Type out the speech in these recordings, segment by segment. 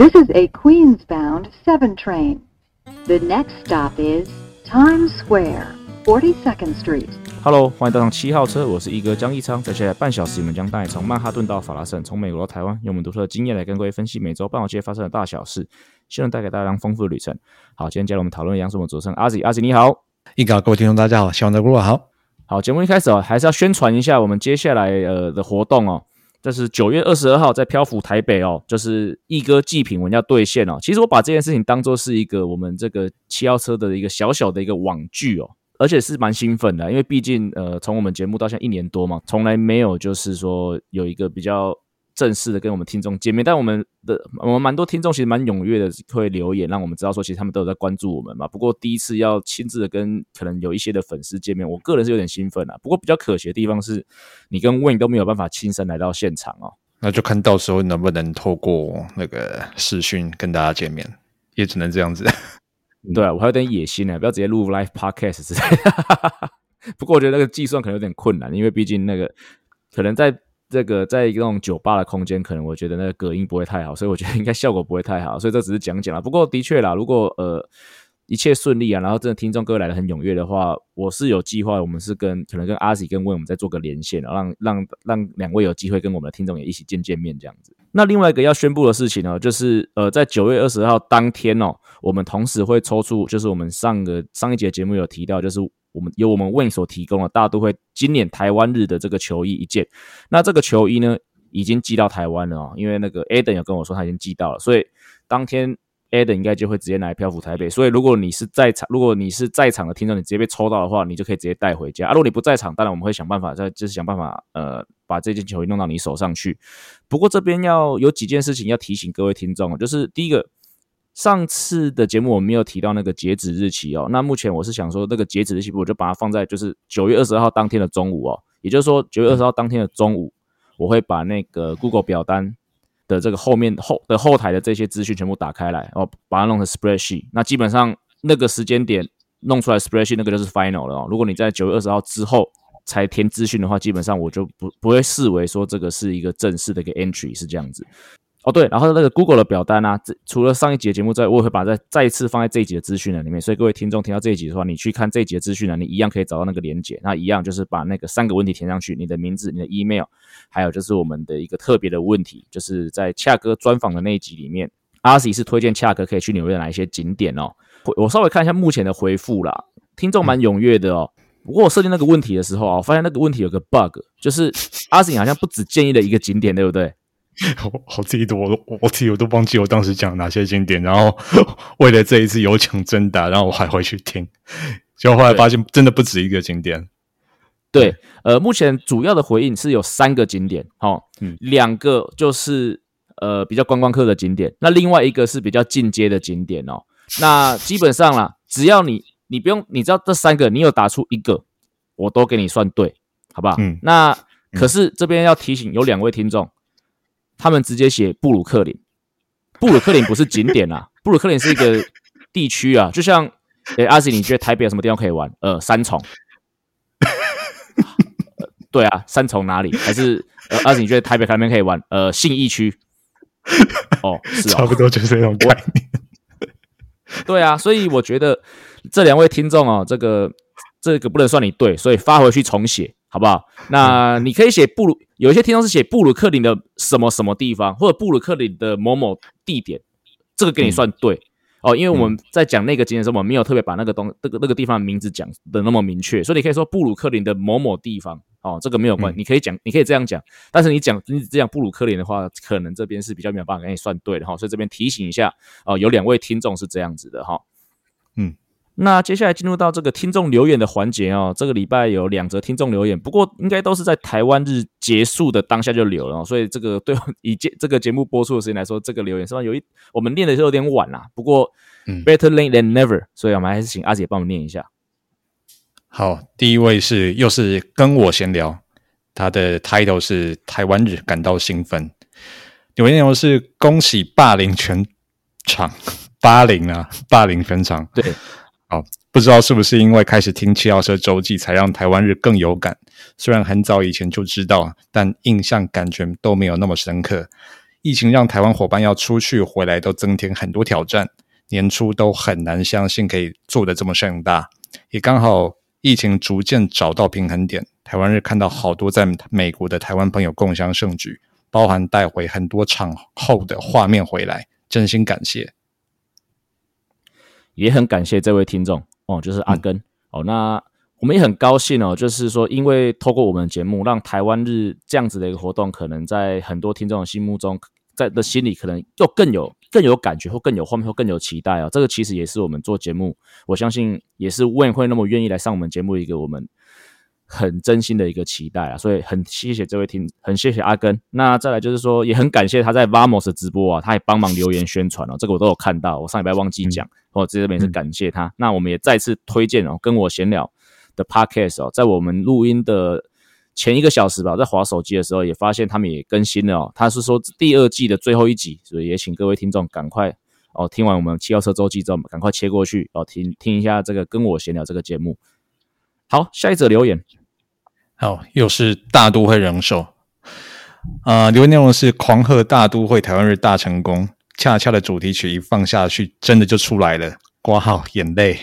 This is a Queens-bound 7 train. The next stop is Times Square, 42nd Street. Hello，欢迎搭上七号车，我是一哥江一昌。在接下来半小时，我们将带你从曼哈顿到法拉盛，从美国到台湾，用我们独特的经验来跟各位分析每周半岛街发生的大小事，希望带给大家丰富的旅程。好，今天加入我们讨论的杨是我们主持人阿 Z，阿 Z 你好，一哥各位听众大家好，希望大家过好。好，节目一开始哦，还是要宣传一下我们接下来呃的活动哦。这是九月二十二号在漂浮台北哦，就是一哥祭品文要兑现哦。其实我把这件事情当做是一个我们这个七号车的一个小小的一个网剧哦，而且是蛮兴奋的，因为毕竟呃从我们节目到现在一年多嘛，从来没有就是说有一个比较。正式的跟我们听众见面，但我们的我们蛮多听众其实蛮踊跃的，会留言让我们知道说，其实他们都有在关注我们嘛。不过第一次要亲自的跟可能有一些的粉丝见面，我个人是有点兴奋啊。不过比较可惜的地方是，你跟 Win 都没有办法亲身来到现场哦。那就看到时候能不能透过那个视讯跟大家见面，也只能这样子。对啊，我还有点野心呢，不要直接录 Live Podcast 之类的。不过我觉得那个计算可能有点困难，因为毕竟那个可能在。这个在一个那种酒吧的空间，可能我觉得那个隔音不会太好，所以我觉得应该效果不会太好，所以这只是讲讲啦。不过的确啦，如果呃一切顺利啊，然后真的听众各位来的很踊跃的话，我是有计划，我们是跟可能跟阿喜跟威我们再做个连线，让让让两位有机会跟我们的听众也一起见见面这样子。那另外一个要宣布的事情呢，就是呃在九月二十号当天哦，我们同时会抽出，就是我们上个上一节节目有提到，就是。我们由我们 Win 所提供的大都会今年台湾日的这个球衣一件，那这个球衣呢已经寄到台湾了哦，因为那个 Adam 有跟我说他已经寄到了，所以当天 Adam 应该就会直接来漂浮台北。所以如果你是在场，如果你是在场的听众，你直接被抽到的话，你就可以直接带回家。啊，如果你不在场，当然我们会想办法再就是想办法呃把这件球衣弄到你手上去。不过这边要有几件事情要提醒各位听众，就是第一个。上次的节目我没有提到那个截止日期哦，那目前我是想说，那个截止日期我就把它放在就是九月二十号当天的中午哦，也就是说九月二十号当天的中午，我会把那个 Google 表单的这个后面后的后台的这些资讯全部打开来，哦，把它弄成 Spreadsheet。那基本上那个时间点弄出来 Spreadsheet 那个就是 Final 了哦。如果你在九月二十号之后才填资讯的话，基本上我就不不会视为说这个是一个正式的一个 Entry 是这样子。哦对，然后那个 Google 的表单啊，这除了上一集的节目之外，我也会把再再一次放在这一集的资讯栏里面。所以各位听众听到这一集的话，你去看这一集的资讯栏，你一样可以找到那个连接。那一样就是把那个三个问题填上去，你的名字、你的 email，还有就是我们的一个特别的问题，就是在恰哥专访的那一集里面，阿 C 是推荐恰哥可以去纽约哪一些景点哦。我稍微看一下目前的回复啦，听众蛮踊跃的哦。不过我设定那个问题的时候啊，发现那个问题有个 bug，就是阿 C 好像不只建议了一个景点，对不对？我我自己都我我自己我都忘记我当时讲哪些经典，然后 为了这一次有奖征答，然后我还回去听，结果后来发现真的不止一个景点。对，呃，目前主要的回应是有三个景点，哈，嗯，两个就是呃比较观光客的景点，那另外一个是比较进阶的景点哦。那基本上啦，只要你你不用你知道这三个，你有打出一个，我都给你算对，好不好？嗯，那可是这边要提醒有两位听众。他们直接写布鲁克林，布鲁克林不是景点啊，布鲁克林是一个地区啊，就像，诶，阿喜，你觉得台北有什么地方可以玩？呃，三重，对啊，三重哪里？还是呃，阿喜，你觉得台北哪边可以玩？呃，信义区，哦，是差不多就是这种概念。对啊，所以我觉得这两位听众哦，这个这个不能算你对，所以发回去重写。好不好？那你可以写布鲁，有一些听众是写布鲁克林的什么什么地方，或者布鲁克林的某某地点，这个给你算对哦。因为我们在讲那个景点的时候，我们没有特别把那个东那个那个地方的名字讲的那么明确，所以你可以说布鲁克林的某某地方哦，这个没有关，你可以讲，你可以这样讲。但是你讲你这样布鲁克林的话，可能这边是比较没有办法给你算对的哈。所以这边提醒一下哦，有两位听众是这样子的哈，嗯。那接下来进入到这个听众留言的环节哦，这个礼拜有两则听众留言，不过应该都是在台湾日结束的当下就留了，所以这个对以节这个节目播出的时间来说，这个留言是吧？有一我们念的是有点晚啦，不过 better late than never，所以我们还是请阿姐帮我们念一下。好，第一位是又是跟我闲聊，他的 title 是台湾日感到兴奋，留言内容是恭喜霸凌全场，霸凌啊，霸凌全场，对。哦，不知道是不是因为开始听七号车周记，才让台湾日更有感。虽然很早以前就知道，但印象感觉都没有那么深刻。疫情让台湾伙伴要出去回来都增添很多挑战，年初都很难相信可以做得这么盛大，也刚好疫情逐渐找到平衡点，台湾日看到好多在美国的台湾朋友共襄盛举，包含带回很多场后的画面回来，真心感谢。也很感谢这位听众哦，就是阿根、哦。那我们也很高兴哦，就是说，因为透过我们的节目，让台湾日这样子的一个活动，可能在很多听众的心目中，在的心里，可能又更有更有感觉，或更有画面，或更有期待啊。这个其实也是我们做节目，我相信也是问会那么愿意来上我们节目一个我们很真心的一个期待啊。所以很谢谢这位听，很谢谢阿根。那再来就是说，也很感谢他在 Vamos 的直播啊，他也帮忙留言宣传哦，这个我都有看到。我上礼拜忘记讲。哦，这边也是感谢他。那我们也再次推荐哦，跟我闲聊的 podcast 哦，在我们录音的前一个小时吧，在划手机的时候也发现他们也更新了哦。他是说第二季的最后一集，所以也请各位听众赶快哦，听完我们七号车周记之后，赶快切过去哦，听听一下这个跟我闲聊这个节目。好，下一则留言，好，又是大都会人寿啊，留言内容是狂贺大都会台湾日大成功。恰恰的主题曲一放下去，真的就出来了。挂号眼泪，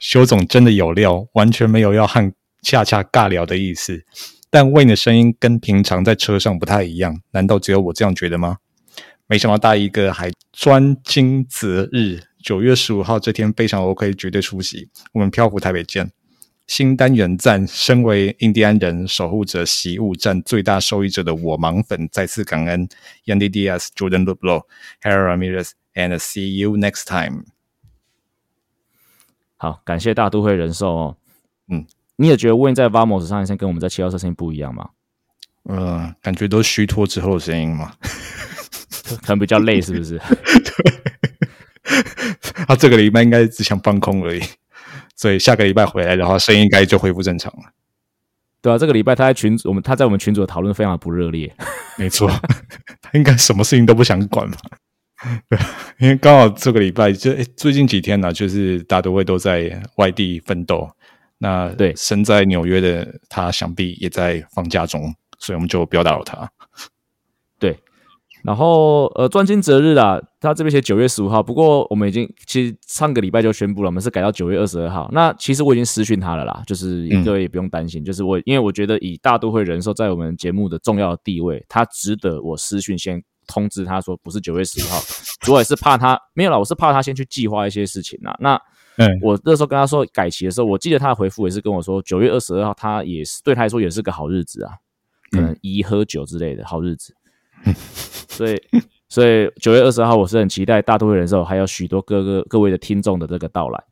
修总真的有料，完全没有要和恰恰尬聊的意思。但魏的声音跟平常在车上不太一样，难道只有我这样觉得吗？没想到大一哥还专精择日，九月十五号这天非常 OK，绝对出席。我们漂浮台北见。新单元站，身为印第安人守护者习物站最大受益者的我盲粉再次感恩 Yandy Diaz、Jordan Luplo、Harry Ramirez，and see you next time。好，感谢大都会人寿哦。嗯，你也觉得 Win 在 Vamos 上一声跟我们在七号车声音不一样吗？嗯，感觉都虚脱之后的声音嘛，可能比较累，是不是？对，他这个礼拜应该只想放空而已。所以下个礼拜回来的话，声音应该就恢复正常了。对啊，这个礼拜他在群我们他在我们群组的讨论非常不热烈。没错，他应该什么事情都不想管吧。对，因为刚好这个礼拜就最近几天呢，就是大都会都在外地奋斗。那对身在纽约的他，想必也在放假中，所以我们就不要打扰他。然后，呃，专精择日啊，他这边写九月十五号，不过我们已经其实上个礼拜就宣布了，我们是改到九月二十二号。那其实我已经私讯他了啦，就是各位也不用担心，就是我因为我觉得以大都会人寿在我们节目的重要地位，他值得我私讯先通知他说不是九月十五号，主要也是怕他没有啦，我是怕他先去计划一些事情啦。那我那时候跟他说改期的时候，我记得他的回复也是跟我说九月二十二号，他也是对他来说也是个好日子啊，可能一喝酒之类的好日子。所以，所以九月二十号，我是很期待大都会人寿还有许多各个各位的听众的这个到来。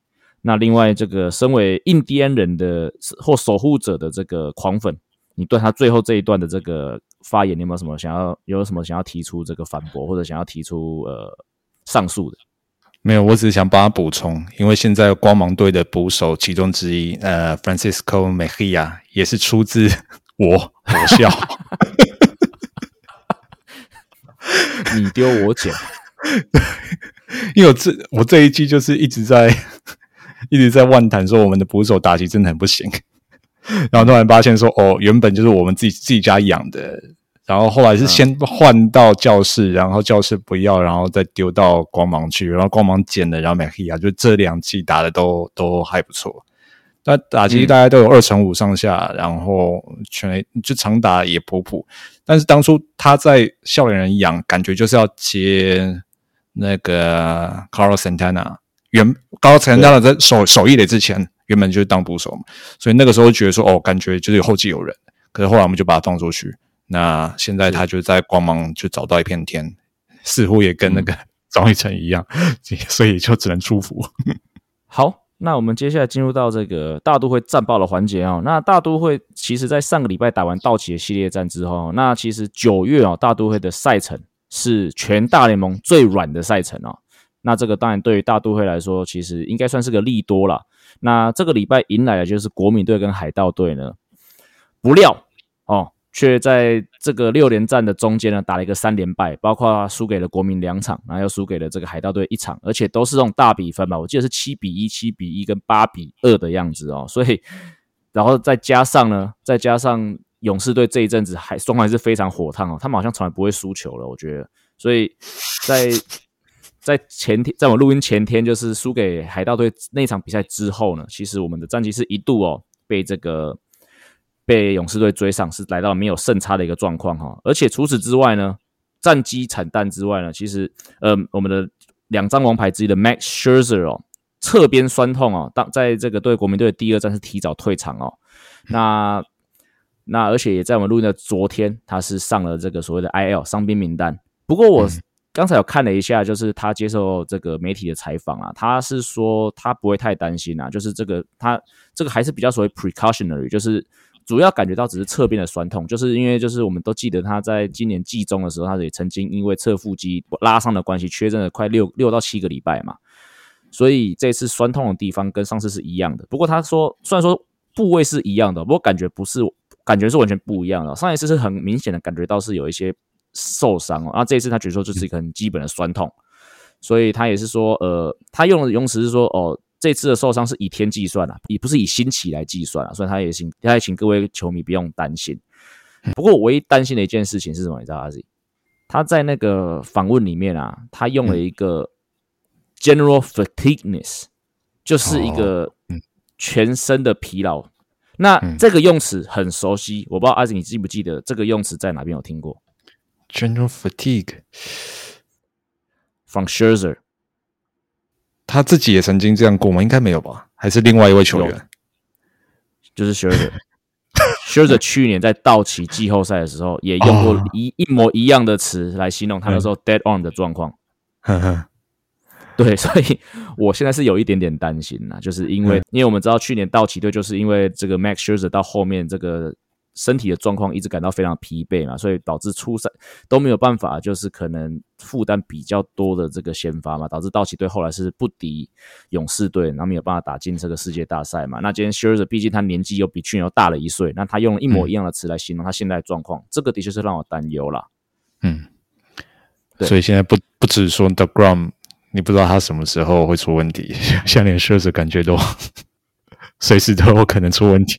那另外，这个身为印第安人的或守护者的这个狂粉，你对他最后这一段的这个发言，你有没有什么想要有什么想要提出这个反驳，或者想要提出呃上诉的？没有，我只是想帮他补充，因为现在光芒队的捕手其中之一，呃，Francisco Mejia 也是出自 我我笑。你丢我捡，因为我这我这一季就是一直在 一直在妄谈说我们的捕手打击真的很不行，然后突然发现说哦，原本就是我们自己自己家养的，然后后来是先换到教室，然后教室不要，然后再丢到光芒去，然后光芒捡了，然后麦克亚就这两季打的都都还不错。那打击大概都有二乘五上下，然后全就长打也普普。但是当初他在笑脸人养，感觉就是要接那个 Carlos Santana。原 Carlos Santana 在守守一垒之前，原本就是当捕手嘛，所以那个时候觉得说，哦，感觉就是有后继有人。可是后来我们就把他放出去。那现在他就在光芒就找到一片天，似乎也跟那个张玉成一样，所以就只能祝福。好。那我们接下来进入到这个大都会战报的环节哦。那大都会其实在上个礼拜打完道奇的系列战之后，那其实九月哦，大都会的赛程是全大联盟最软的赛程哦。那这个当然对于大都会来说，其实应该算是个利多了。那这个礼拜迎来的就是国民队跟海盗队呢，不料哦。却在这个六连战的中间呢，打了一个三连败，包括输给了国民两场，然后又输给了这个海盗队一场，而且都是这种大比分吧，我记得是七比一、七比一跟八比二的样子哦。所以，然后再加上呢，再加上勇士队这一阵子还状况还是非常火烫哦，他们好像从来不会输球了。我觉得所以在在前天，在我录音前天，就是输给海盗队那场比赛之后呢，其实我们的战绩是一度哦被这个被勇士队追上，是来到没有胜差的一个状况哈。而且除此之外呢，战绩惨淡之外呢，其实呃我们的两张王牌之一的 Max Scherzer 哦，侧边酸痛哦，当在这个对国民队的第二战是提早退场哦。那那而且也在我们录音的昨天，他是上了这个所谓的 IL 伤兵名单。不过我刚才有看了一下，就是他接受这个媒体的采访啊，他是说他不会太担心啊，就是这个他这个还是比较所谓 precautionary，就是主要感觉到只是侧边的酸痛，就是因为就是我们都记得他在今年季中的时候，他也曾经因为侧腹肌拉伤的关系，缺阵了快六六到七个礼拜嘛，所以这次酸痛的地方跟上次是一样的。不过他说虽然说部位是一样的，不过感觉不是，感觉是完全不一样的。上一次是很明显的感觉到是有一些。受伤哦，那这一次他觉得说就是一个很基本的酸痛，所以他也是说，呃，他用的用词是说，哦，这次的受伤是以天计算啊，也不是以星期来计算啊，所以他也请他也请各位球迷不用担心。不过我唯一担心的一件事情是什么？你知道阿 Z？他在那个访问里面啊，他用了一个 general fatigueness，就是一个全身的疲劳。那这个用词很熟悉，我不知道阿 Z 你记不记得这个用词在哪边有听过？General fatigue from Scherzer，他自己也曾经这样过吗？应该没有吧？还是另外一位球员？就是 Scherzer。Scherzer 去年在道奇季后赛的时候，也用过一一模一样的词来形容他那时候 dead arm 的状况。对，所以我现在是有一点点担心呐，就是因为因为我们知道去年道奇队就是因为这个 Max Scherzer 到后面这个。身体的状况一直感到非常疲惫嘛，所以导致初赛都没有办法，就是可能负担比较多的这个先发嘛，导致道奇队后来是不敌勇士队，然后没有办法打进这个世界大赛嘛。那今天 Scherzer 毕竟他年纪又比去年又大了一岁，那他用了一模一样的词来形容他现在的状况，这个的确是让我担忧啦。嗯，所以现在不不只是说 The Grom，你不知道他什么时候会出问题，像连 Scherzer 感觉都 随时都有可能出问题。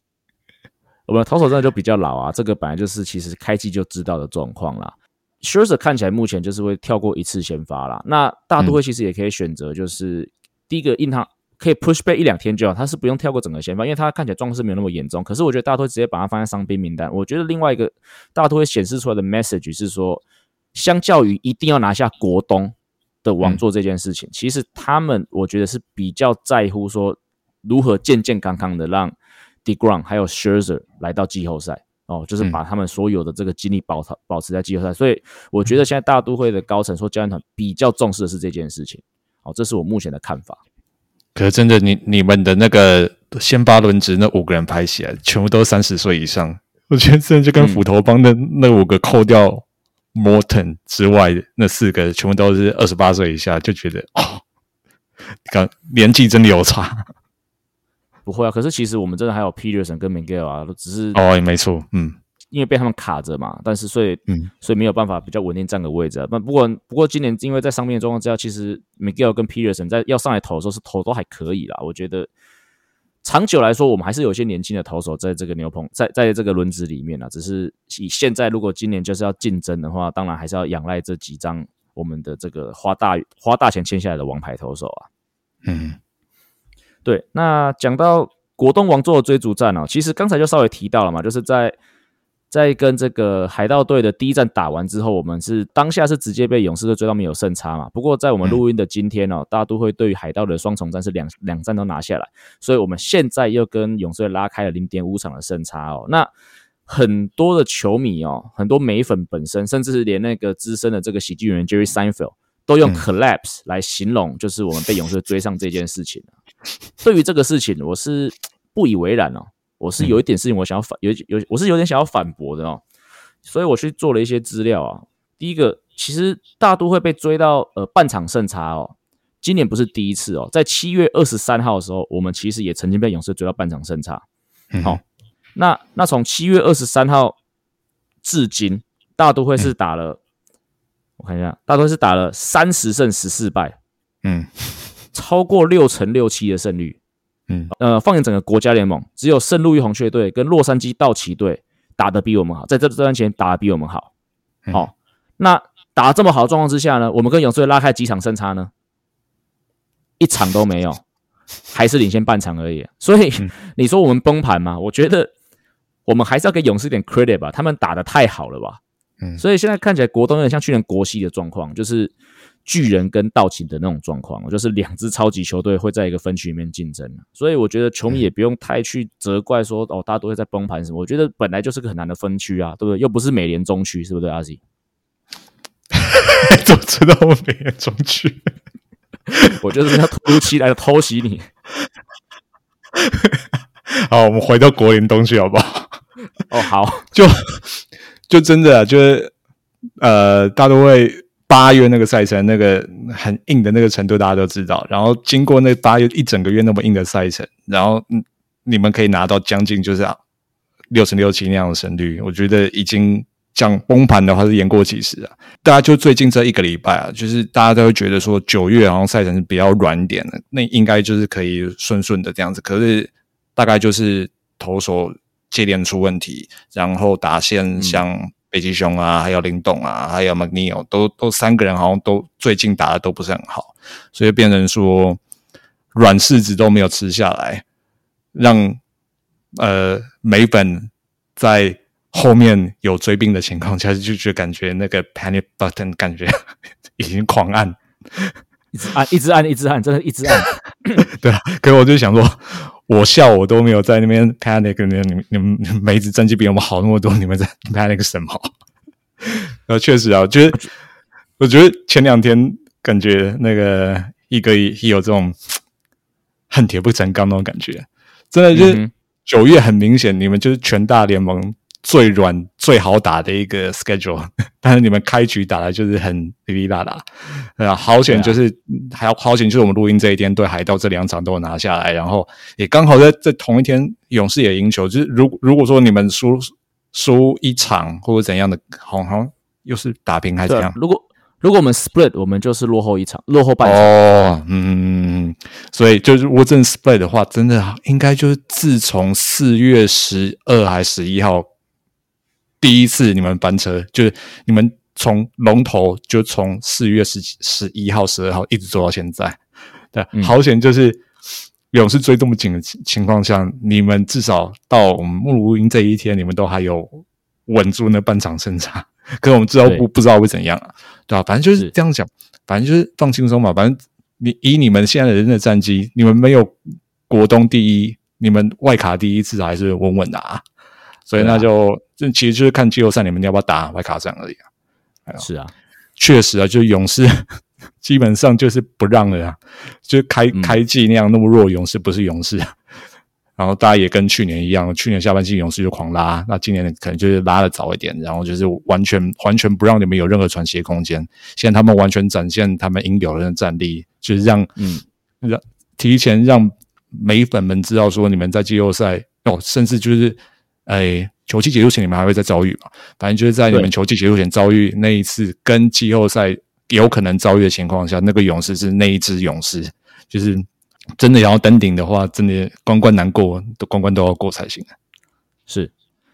我们投手真的就比较老啊，这个本来就是其实开机就知道的状况啦。Scherzer 看起来目前就是会跳过一次先发啦。那大都会其实也可以选择，就是第一个印堂可以 push back 一两天就好，他是不用跳过整个先发，因为他看起来状况是没有那么严重。可是我觉得大都会直接把他放在伤兵名单。我觉得另外一个大都会显示出来的 message 是说，相较于一定要拿下国东的王座这件事情，其实他们我觉得是比较在乎说如何健健康康的让。Degrom 还有 Scherzer 来到季后赛哦，就是把他们所有的这个精力保保持在季后赛，所以我觉得现在大都会的高层说教练团比较重视的是这件事情，哦，这是我目前的看法。可是真的，你你们的那个先发轮值那五个人排起来，全部都三十岁以上，我觉得真的就跟斧头帮的那五个扣掉 Morton 之外，那四个全部都是二十八岁以下，就觉得哦，刚年纪真的有差。不会啊，可是其实我们真的还有 Peterson 跟 Miguel 啊，都只是哦，没错，嗯，因为被他们卡着嘛，但是所以嗯，所以没有办法比较稳定站个位置。啊那不过不过今年因为在上面的状况之下，其实 Miguel 跟 Peterson 在要上来投的时候是投都还可以啦。我觉得长久来说，我们还是有些年轻的投手在这个牛棚在在这个轮子里面啊。只是以现在如果今年就是要竞争的话，当然还是要仰赖这几张我们的这个花大花大钱签下来的王牌投手啊，嗯。对，那讲到果冻王座的追逐战哦，其实刚才就稍微提到了嘛，就是在在跟这个海盗队的第一战打完之后，我们是当下是直接被勇士队追到没有胜差嘛。不过在我们录音的今天哦，大家都会对于海盗的双重战是两两战都拿下来，所以我们现在又跟勇士队拉开了零点五场的胜差哦。那很多的球迷哦，很多美粉本身，甚至是连那个资深的这个喜剧演员 Jerry Seinfeld 都用 collapse 来形容，就是我们被勇士追上这件事情 对于这个事情，我是 不以为然哦。我是有一点事情，我想要反有有，我是有点想要反驳的哦。所以我去做了一些资料啊。第一个，其实大都会被追到呃半场胜差哦。今年不是第一次哦，在七月二十三号的时候，我们其实也曾经被勇士追到半场胜差。好，那那从七月二十三号至今，大都会是打了，我看一下，大多是打了三十胜十四败。嗯。超过六成六七的胜率，嗯，呃，放眼整个国家联盟，只有圣路易红雀队跟洛杉矶道奇队打得比我们好，在这这段前打得比我们好。好，那打这么好的状况之下呢，我们跟勇士队拉开几场胜差呢？一场都没有，还是领先半场而已。所以 你说我们崩盘吗？我觉得我们还是要给勇士一点 credit 吧，他们打的太好了吧。嗯所以现在看起来国东有点像去年国西的状况，就是巨人跟道奇的那种状况，就是两支超级球队会在一个分区里面竞争。所以我觉得球迷也不用太去责怪说哦，大家都会在崩盘什么。我觉得本来就是个很难的分区啊，对不对？又不是美联中区，是不是阿 Z？怎么知道我美联中区？我就是要突如其来的偷袭你。好，我们回到国联东区好不好？哦，好，就就真的啊，就是呃，大都会八月那个赛程，那个很硬的那个程度，大家都知道。然后经过那八月一整个月那么硬的赛程，然后，你们可以拿到将近就是啊六成六七那样的胜率，我觉得已经讲崩盘的话是言过其实啊。大家就最近这一个礼拜啊，就是大家都会觉得说九月好像赛程是比较软点的，那应该就是可以顺顺的这样子。可是大概就是投手接连出问题，然后打线像北极熊啊，还有林董啊，还有 McNeil，都都三个人好像都最近打的都不是很好，所以变成说软柿子都没有吃下来，让呃美本在后面有追兵的情况下，就就感觉那个 panic button 感觉 已经狂按，一直按，一直按，一直按，真的一直按。对啊，可是我就想说，我笑我都没有在那边 panic，你们你们你们你们每一支战绩比我们好那么多，你们在 panic 什么？呃，确实啊，就是我觉得前两天感觉那个一哥也有这种恨铁不成钢那种感觉，真的就是九月很明显，你们就是全大联盟最软、最好打的一个 schedule，但是你们开局打的就是很滴滴答答，对啊，好险就是、还要好险，就是我们录音这一天对海盗这两场都有拿下来，然后也刚好在在同一天勇士也赢球，就是如如果说你们输输一场或者怎样的，好好像又是打平还是怎样，？如果如果我们 split，我们就是落后一场，落后半场。哦，嗯，所以就是如果真的 split 的话，真的应该就是自从四月十二还十一号第一次你们翻车，就是你们从龙头就从四月十十一号、十二号一直做到现在，对，嗯好险就是勇士追这么紧的情情况下，你们至少到我们木录音这一天，你们都还有稳住那半场胜差。可是我们之后不不知道会怎样啊，对吧、反正就是是这样讲，反正就是放轻松嘛。反正你以你们现在的人的战绩，你们没有国东第一，你们外卡第一至少还是稳稳的啊。所以那就这、其实就是看季后赛你们要不要打外卡战而已啊。是啊，确实啊，就是勇士 基本上就是不让了啊，就是开嗯开季那样那么弱，勇士不是勇士。然后大家也跟去年一样，去年下半季勇士就狂拉，那今年可能就是拉的早一点，然后就是完全完全不让你们有任何喘息的空间。现在他们完全展现他们应有的战力，就是让嗯，让提前让美粉们知道说你们在季后赛哦，甚至就是哎球季结束前你们还会再遭遇嘛？反正就是在你们球季结束前遭遇那一次跟季后赛有可能遭遇的情况下，那个勇士是那一支勇士，就是真的要登顶的话，真的关关难过，都关关都要过才行。是，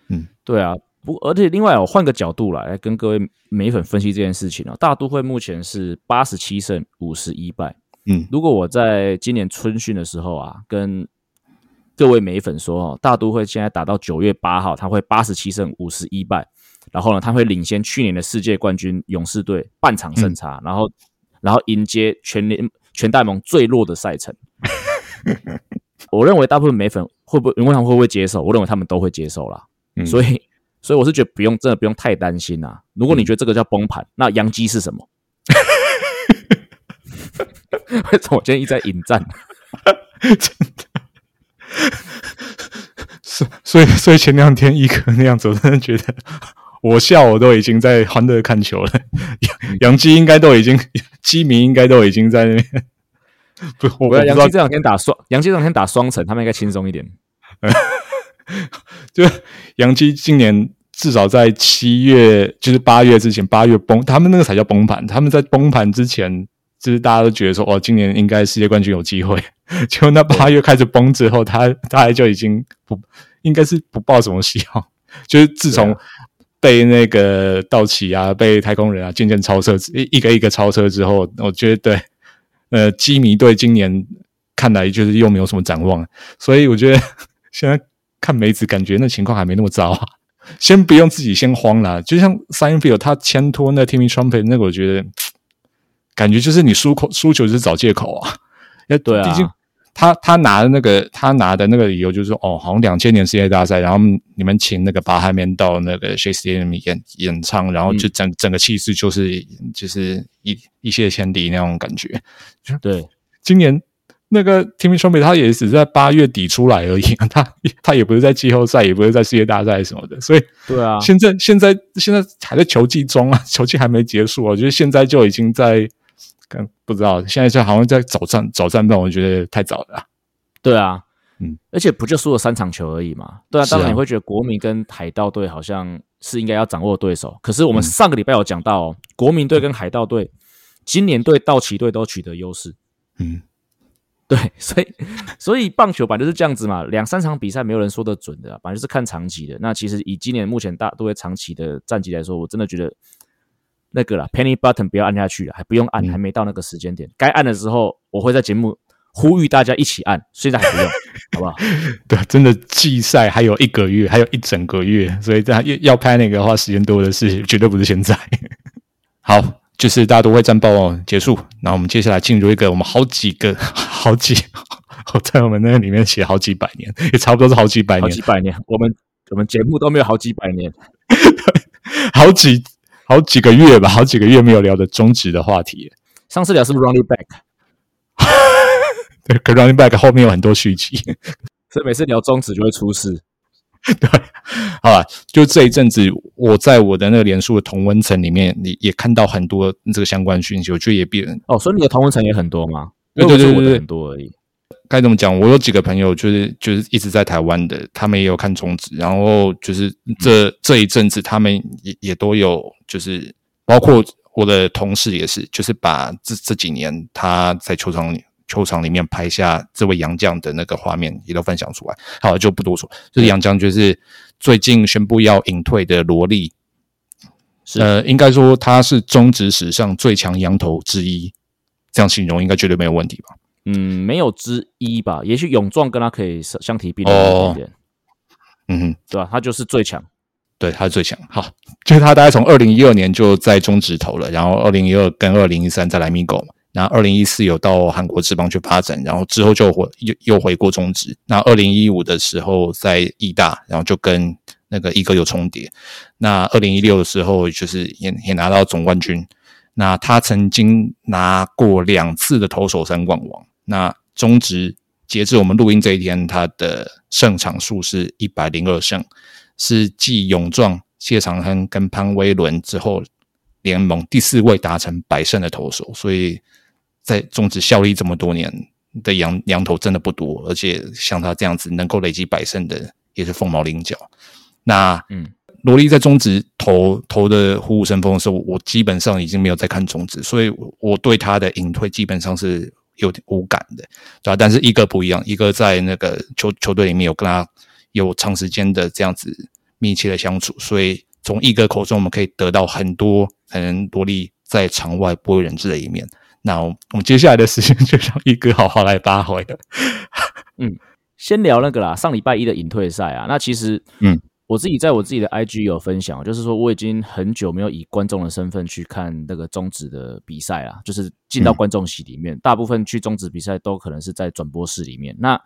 嗯，对啊。不，而且另外我换个角度来来跟各位美粉分析这件事情啊。大都会目前是八十七胜五十一败。嗯如果我在今年春训的时候啊，跟各位美粉说哦，大都会现在打到九月八号，他会八十七胜五十一败，然后呢，他会领先去年的世界冠军勇士队半场胜差，然后然后迎接全联全大盟最弱的赛程。我认为大部分美粉会不会，你问他们会不会接受？我认为他们都会接受啦。嗯所以，所以我是觉得不用，真的不用太担心啊。如果你觉得这个叫崩盘，那洋基是什么？为什么我今天一直在引战？所所以所以前两天一哥那样子，我真的觉得我笑我都已经在欢乐看球了，杨杨基应该都已经 基民应该都已经在那边。不，我杨基这两天打双，杨基这两天打双城，他们应该轻松一点。就杨基今年至少在七月，就是八月之前，八月崩，他们那个才叫崩盘。他们在崩盘之前，就是大家都觉得说，哦，今年应该世界冠军有机会。结果那八月开始崩之后，他大概就已经不应该是不抱什么希望。就是自从、被那个道奇啊，被太空人啊渐渐超车，一一个一个超车之后，我觉得对，呃，基迷队今年看来就是又没有什么展望，所以我觉得 现在看梅子，感觉那情况还没那么糟啊。先不用自己先慌啦，就像 Signfield 他牵拖那 Timmy Trumpet 那个，我觉得感觉就是你输口输球就是找借口啊。哎，对啊，毕竟他他拿的那个他拿的那个理由就是说，哦，好像两千年世界大赛，然后你们请那个巴哈面到那个 Stadium 演演唱，然后就整整个气势就是就是一一泻千里那种感觉。对，今年。那个 Timmy Trumpet 他也只是在八月底出来而已，他 他也不是在季后赛，也不是在世界大赛什么的，所以对啊，现在现在现在还在球季中啊，球季还没结束，我觉得现在就已经在，不知道现在就好像在找战找战报，我觉得太早了。对啊，嗯，而且不就输了三场球而已嘛？对啊，当然你会觉得国民跟海盗队好像是应该要掌握对手，可是我们上个礼拜有讲到，国民队跟海盗队今年对道奇队都取得优势，嗯。对，所以所以棒球版就是这样子嘛，两三场比赛没有人说得准的，反正就是看长期的。那其实以今年目前大都会长期的战绩来说，我真的觉得那个了，penny button 不要按下去了，还不用按，还没到那个时间点，该按的时候我会在节目呼吁大家一起按，现在还不用，好不好？对，真的季赛还有一个月，还有一整个月，所以这样要要拍那个的话，时间多的是，绝对不是现在。好。就是大家都会战报结束，那我们接下来进入一个我们好几个 好几，我在我们那个里面写好几百年，也差不多是好几百年，好几百年。我们我们节目都没有好几百年，好几好几个月吧，好几个月没有聊的终止的话题。上次聊是不是 Running Back，对，可 Running Back 后面有很多续集，所以每次聊终止就会出事。对，好吧，就这一阵子，我在我的那个连书的同温层里面，你也看到很多这个相关讯息，我觉得也变哦，所以你的同温层也很多吗？对对对对，很多而已。该怎么讲？我有几个朋友，就是就是一直在台湾的，他们也有看中职，然后就是这这一阵子，他们也也都有，就是包括我的同事也是，就是把这这几年他在球场里。球场里面拍下这位杨将的那个画面，也都分享出来。好，就不多说。就是杨将就是最近宣布要隐退的罗莉，呃，应该说他是中职史上最强羊头之一，这样形容应该绝对没有问题吧？嗯，没有之一吧？也许勇壮跟他可以相提并论一点。嗯哼，对吧？他就是最强，对，他是最强。好，就是他大概从二零一二年就在中职投了，然后二零一二跟二零一三再来米狗嘛。那二零一四有到韩国职棒去发展，然后之后就回又又回过中职。那二零一五的时候在义大，然后就跟那个一哥有重叠。那二零一六的时候就是也也拿到总冠军。那他曾经拿过两次的投手三冠王。那中职截至我们录音这一天，他的胜场数是一百零二胜，是继勇壮、谢长亨跟潘威伦之后联盟第四位达成百胜的投手，所以。在中职效力这么多年的羊羊头真的不多，而且像他这样子能够累积百胜的也是凤毛麟角。那嗯，罗莉在中职投投的虎虎生风的时候，我基本上已经没有在看中职，所以我对他的隐退基本上是有点无感的，对吧？但是一哥不一样，一哥在那个球球队里面有跟他有长时间的这样子密切的相处，所以从一哥口中我们可以得到很多可能罗莉在场外不为人知的一面。那我们接下来的时间就让一哥好好来发挥了。嗯，先聊那个啦，上礼拜一的隐退赛啊。那其实，嗯，我自己在我自己的 IG 有分享，就是说我已经很久没有以观众的身份去看那个中职的比赛啊，就是进到观众席里面。大部分去中职比赛都可能是在转播室里面。那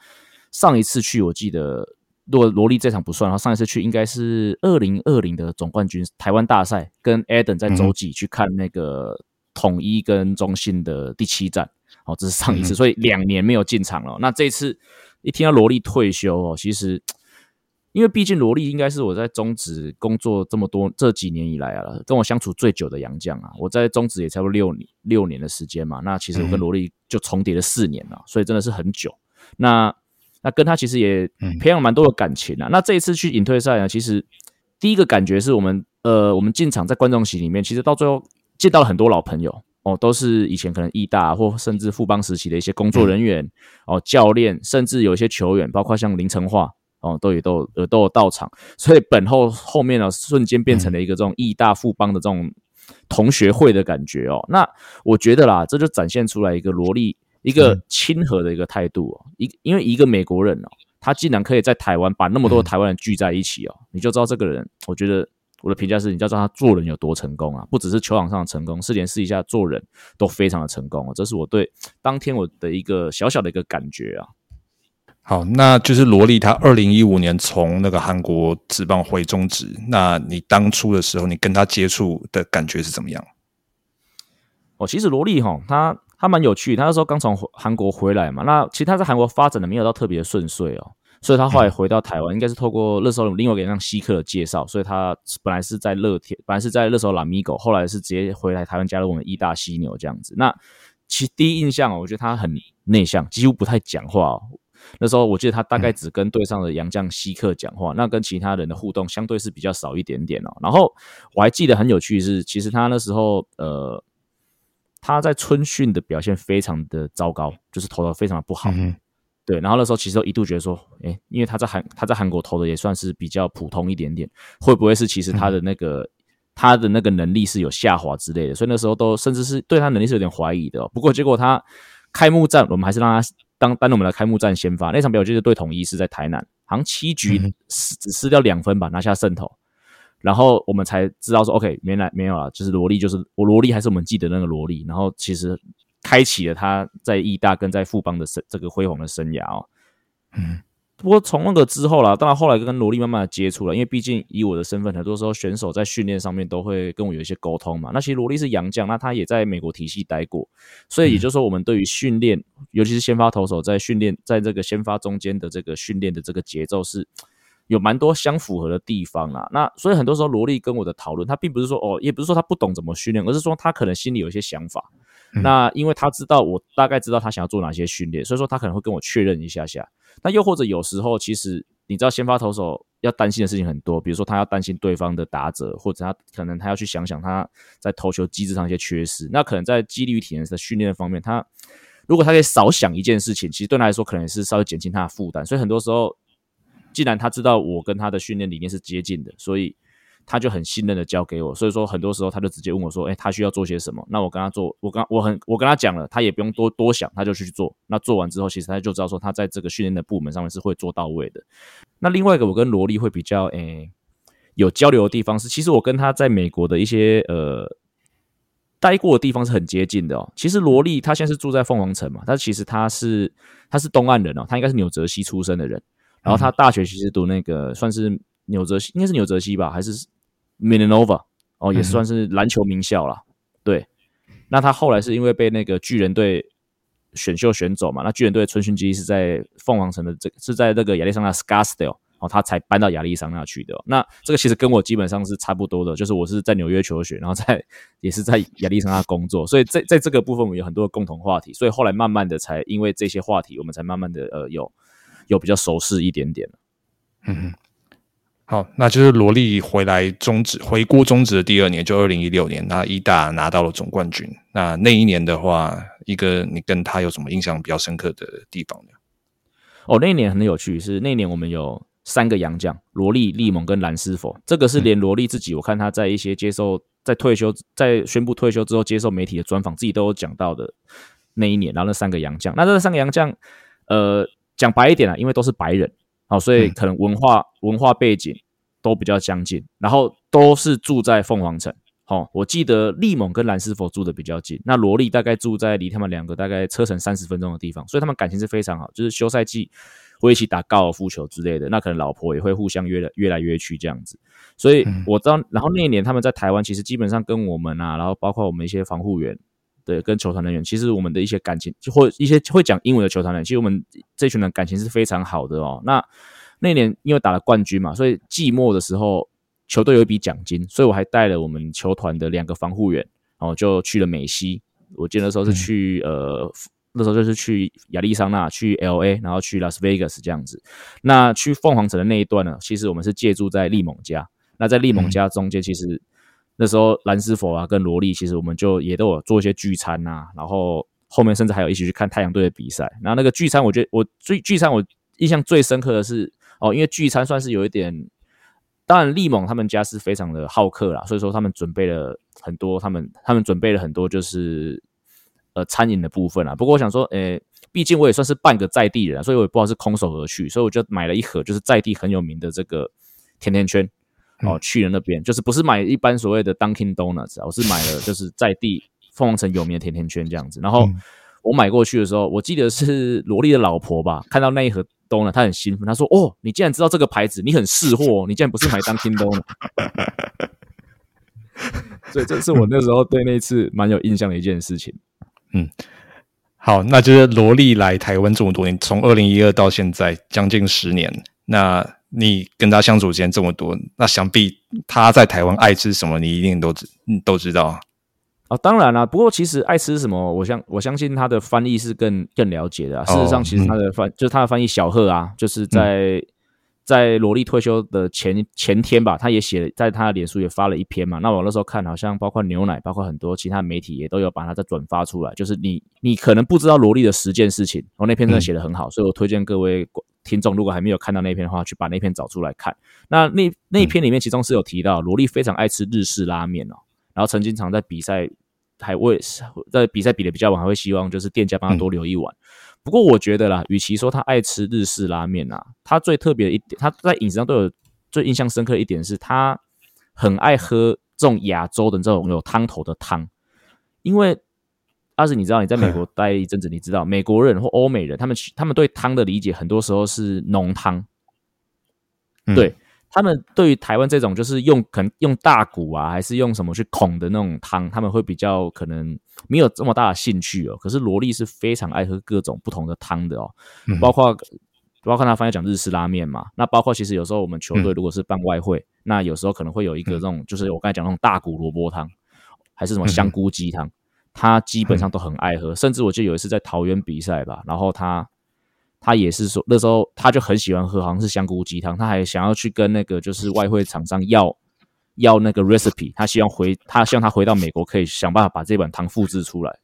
上一次去，我记得如果萝莉这场不算，然后上一次去应该是二零二零的总冠军台湾大赛，跟 Eden 在洲际去看那个。统一跟中信的第七战，哦，这是上一次，所以两年没有进场了。那这次一听到罗莉退休哦，其实因为毕竟罗莉应该是我在中职工作这么多这几年以来啊，跟我相处最久的洋将啊。我在中职也差不多六年六年的时间嘛，那其实我跟罗莉就重叠了四年了，所以真的是很久。那那跟他其实也培养蛮多的感情啊。那这一次去隐退赛呢，其实第一个感觉是我们呃，我们进场在观众席里面，其实到最后。见到了很多老朋友哦，都是以前可能义大或甚至富邦时期的一些工作人员哦，教练，甚至有一些球员，包括像林成化哦，都也都呃都有到场，所以本后后面呢，瞬间变成了一个这种义大富邦的这种同学会的感觉哦。那我觉得啦，这就展现出来一个萝莉一个亲和的一个态度哦。一因为一个美国人哦，他竟然可以在台湾把那么多台湾人聚在一起哦，你就知道这个人，我觉得。我的评价是，你要知道他做人有多成功啊！不只是球场上的成功，是连私底下做人都非常的成功啊！这是我对当天我的一个小小的一个感觉啊。好，那就是罗莉，他二零一五年从那个韩国职棒回中职，那你当初的时候，你跟他接触的感觉是怎么样？哦，其实罗莉哈，他他蛮有趣，他那时候刚从韩国回来嘛，那其实他在韩国发展的没有到特别顺遂哦。所以他后来回到台湾，应该是透过那时候另外一个让希克的介绍，所以他本来是在乐天，本来是在那时候拉米狗，后来是直接回来台湾加入我们一大犀牛这样子。那其第一印象，我觉得他很内向，几乎不太讲话。那时候我记得他大概只跟队上的杨将希克讲话，那跟其他人的互动相对是比较少一点点哦。然后我还记得很有趣是，其实他那时候呃他在春训的表现非常的糟糕，就是投的非常的不好。对，然后那时候其实一度觉得说，哎，因为他在韩他在韩国投的也算是比较普通一点点，会不会是其实他的那个他的那个能力是有下滑之类的？所以那时候都甚至是对他能力是有点怀疑的。不过结果他开幕战，我们还是让他当当我们的开幕战先发那场比赛，就是对统一是在台南，好像七局失只失掉两分吧，拿下胜投，然后我们才知道说，OK，原来没有了，就是萝莉，就是我萝莉还是我们记得那个萝莉，然后其实。开启了他在义大跟在富邦的生这个辉煌的生涯哦。嗯，不过从那个之后啦，当然后来跟罗莉慢慢的接触了，因为毕竟以我的身份，很多时候选手在训练上面都会跟我有一些沟通嘛。那其实罗莉是洋将，那他也在美国体系待过，所以也就是说，我们对于训练，尤其是先发投手在训练，在这个先发中间的这个训练的这个节奏是 有蛮多相符合的地方啊。那所以很多时候罗莉跟我的讨论，他并不是说哦，也不是说他不懂怎么训练，而是说他可能心里有一些想法。那因为他知道我大概知道他想要做哪些训练，所以说他可能会跟我确认一下下。那又或者有时候其实你知道先发投手要担心的事情很多，比如说他要担心对方的打者，或者他可能他要去想想他在投球机制上一些缺失。那可能在激励与体能的训练方面，他如果他可以少想一件事情，其实对他来说可能是稍微减轻他的负担。所以很多时候，既然他知道我跟他的训练理念是接近的，所以。他就很信任的交给我，所以说很多时候他就直接问我说：“哎，他需要做些什么？”那我跟他做，我跟我很我跟他讲了，他也不用多多想，他就去做。那做完之后，其实他就知道说他在这个训练的部门上面是会做到位的。那另外一个，我跟萝莉会比较诶有交流的地方是，其实我跟他在美国的一些呃待过的地方是很接近的哦。其实萝莉她现在是住在凤凰城嘛，她其实她是她是东岸人哦，她应该是纽泽西出生的人，然后她大学其实读那个算是。纽泽西应该是纽泽西吧，还是 Minova 哦，也算是篮球名校了。对，那他后来是因为被那个巨人队选秀选走嘛，那巨人队的春训基地是在凤凰城的，这是在那个亚利桑那 Scottsdale 哦，他才搬到亚利桑那去的。那这个其实跟我基本上是差不多的，就是我是在纽约求学，然后在 也是在亚利桑那工作，所以在在这个部分我们有很多的共同话题，所以后来慢慢的才因为这些话题，我们才慢慢的呃有有比较熟识一点点嗯。好，那就是罗莉回来终止回国终止的第二年，就二零一六年，那一大拿到了总冠军。那那一年的话，一个你跟他有什么印象比较深刻的地方呢？哦，那一年很有趣，是那一年我们有三个洋将，罗莉、利蒙跟兰斯否。这个是连罗莉自己，我看他在一些接受在退休在宣布退休之后接受媒体的专访，自己都有讲到的那一年。然后那三个洋将，那这三个洋将，呃，讲白一点啊，因为都是白人。好，所以可能文化文化背景都比较相近，然后都是住在凤凰城。好，我记得利蒙跟兰斯佛住的比较近，那罗莉大概住在离他们两个大概车程三十分钟的地方，所以他们感情是非常好，就是休赛季会一起打高尔夫球之类的。那可能老婆也会互相约来约来约去这样子。所以我知道，然后那一年他们在台湾其实基本上跟我们啊，然后包括我们一些防护员。对，跟球团人员，其实我们的一些感情，或一些会讲英文的球团人，其实我们这群人感情是非常好的哦。那那年因为打了冠军嘛，所以季末的时候球队有一笔奖金，所以我还带了我们球团的两个防护员，然后就去了美西。我记得那时候是去呃，那时候就是去亚利桑那，去 L A，然后去 Las Vegas 这样子。那去凤凰城的那一段呢，其实我们是借住在利蒙家。那在利蒙家中间，其实。那时候蓝斯佛啊跟罗莉，其实我们就也都有做一些聚餐呐，然后后面甚至还有一起去看太阳队的比赛。然后那个聚餐，我觉得我最聚餐我印象最深刻的是，哦，因为聚餐算是有一点，当然利猛他们家是非常的好客啦，所以说他们准备了很多，他们他们准备了很多就是呃餐饮的部分啊。不过我想说，诶，毕竟我也算是半个在地人，所以我也不知道是空手而去，所以我就买了一盒就是在地很有名的这个甜甜圈。哦，去了那边就是不是买一般所谓的 Dunkin Donuts 啊，我是买了 就是在地凤凰城有名的甜甜圈这样子。然后我买过去的时候，我记得是 萝莉的老婆吧，看到那一盒 Donut，她很兴奋，她说：“哦，你竟然知道这个牌子，你很识货，你竟然不是买 Dunkin Donut。”所以这是我那时候对那次蛮有印象的一件事情。嗯，好，那就是萝莉来台湾这么多年，从二零一二到现在将近十年，那。你跟他相处时间这么多，那想必他在台湾爱吃什么，你一定都知都知道啊。当然啦，不过其实爱吃什么，我相我相信他的翻译是更更了解的。事实上，其实他的翻就是他的翻译小贺啊，就是在在罗莉退休的前前天吧，他也写在他的脸书也发了一篇嘛。那我那时候看，好像包括牛奶，包括很多其他媒体也都有把它再转发出来。就是你你可能不知道罗莉的十件事情，我那篇真的写的很好，所以我推荐各位。听众如果还没有看到那篇的话，去把那篇找出来看。那那那篇里面，其中是有提到罗莉非常爱吃日式拉面哦，然后曾经常在比赛还为在比赛比的比较晚，还会希望就是店家帮他多留一碗。不过我觉得啦，与其说他爱吃日式拉面啊，他最特别的一点，他在饮食上都有最印象深刻的一点是，他很爱喝这种亚洲的这种有汤头的汤，因为。但是你知道，你在美国待一阵子，你知道美国人或欧美人，他们他们对汤的理解，很多时候是浓汤。对他们对于台湾这种就是用可能用大骨啊，还是用什么去孔的那种汤，他们会比较可能没有这么大的兴趣哦。可是萝莉是非常爱喝各种不同的汤的哦，包括包括他翻译讲日式拉面嘛，那包括其实有时候我们球队如果是办外汇，那有时候可能会有一个这种，就是我刚才讲那种大骨萝卜汤，还是什么香菇鸡汤。他基本上都很爱喝，甚至我记得有一次在桃园比赛吧，然后他他也是说那时候他就很喜欢喝，好像是香菇鸡汤，他还想要去跟那个就是外汇厂商要要那个 recipe，他希望回他希望他回到美国可以想办法把这碗汤复制出来。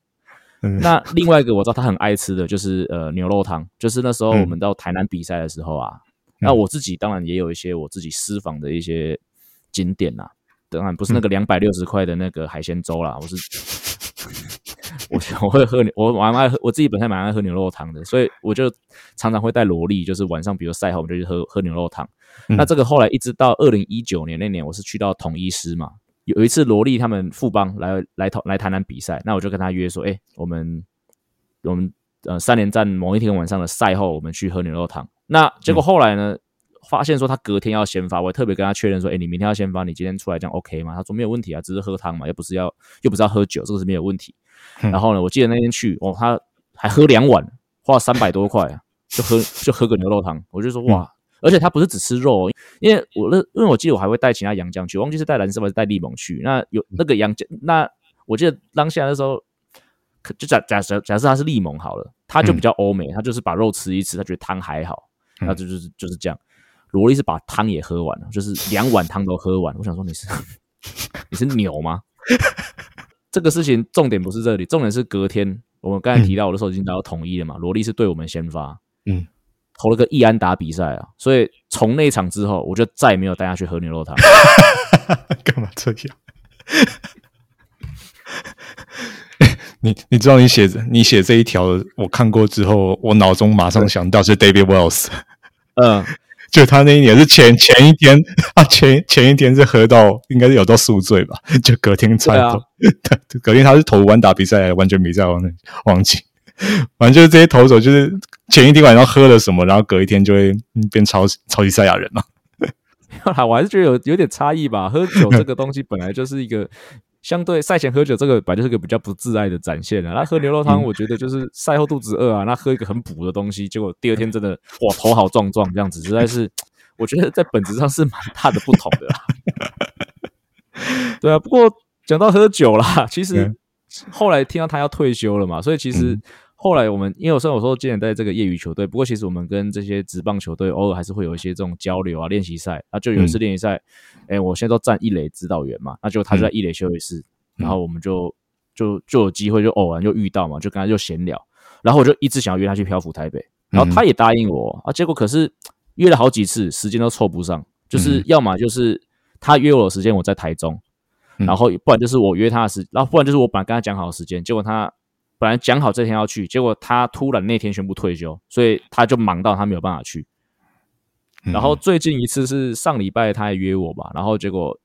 那另外一个我知道他很爱吃的就是呃牛肉汤，就是那时候我们到台南比赛的时候啊，那我自己当然也有一些我自己私房的一些景点呐，当然不是那个两百六十块的那个海鲜粥啦，我是。我我会喝牛，我蛮爱喝，我自己本身蛮爱喝牛肉汤的，所以我就常常会带萝莉，就是晚上比如赛后我们就去喝喝牛肉汤。那这个后来一直到二零一九年那年，我是去到统一师嘛，有一次萝莉他们富邦来来台来台南比赛，那我就跟他约说，哎，我们我们呃三连战某一天晚上的赛后，我们去喝牛肉汤。那结果后来呢？发现说他隔天要先发，我特别跟他确认说：“哎，你明天要先发，你今天出来这样 OK 吗？”他说：“没有问题啊，只是喝汤嘛，又不是要又不是要喝酒，这个是没有问题。”然后呢，我记得那天去哦，他还喝两碗，花了三百多块啊，就喝 就喝个牛肉汤。我就说哇，而且他不是只吃肉，因为我那因为我记得我还会带其他洋将去，我忘记是带蓝色还是带利蒙去。那有那个洋将，那我记得当下的时候，就假假设假设他是利蒙好了，他就比较欧美，他就是把肉吃一吃，他觉得汤还好，那就就是就是这样。萝莉是把汤也喝完了，就是两碗汤都喝完。我想说你是 你是牛吗？这个事情重点不是这里，重点是隔天我们刚才提到我的时候已经达到统一了嘛。萝莉是对我们先发，嗯，投了个易安达比赛啊，所以从那场之后，我就再也没有带他去喝牛肉汤。干嘛这样？你你知道你写你写这一条，我看过之后，我脑中马上想到是 David Wells，嗯。就他那一年是前前一天，他 前前一天是喝到应该是有到宿醉吧，就隔天才投，隔天他是投完打比赛，完全比赛忘忘记，反正就是这些投手就是前一天晚上喝了什么，然后隔一天就会变超超级赛亚人了。我还是觉得有有点差异吧，喝酒这个东西本来就是一个。相对赛前喝酒，这个本来就是个比较不自爱的展现啊。那喝牛肉汤，我觉得就是赛后肚子饿啊，那喝一个很补的东西，结果第二天真的哇头好壮壮，这样子实在是，我觉得在本质上是蛮大的不同的。对啊，不过讲到喝酒啦，其实后来听到他要退休了嘛，所以其实。后来我们因为我虽然我说今年在这个业余球队，不过其实我们跟这些职棒球队偶尔还是会有一些这种交流啊，练习赛。啊就有一次练习赛，哎，我现在都站一垒指导员嘛，那就他就在一垒休息室，然后我们就就就有机会就偶然就遇到嘛，就跟他就闲聊，然后我就一直想要约他去漂浮台北，然后他也答应我啊，结果可是约了好几次，时间都凑不上，就是要么就是他约我的时间我在台中，嗯。然后不然就是我约他的时，然后不然就是我本来跟他讲好的时间，结果他本来讲好这天要去，结果他突然那天宣布退休，所以他就忙到他没有办法去。嗯然后最近一次是上礼拜他还约我吧，然后结果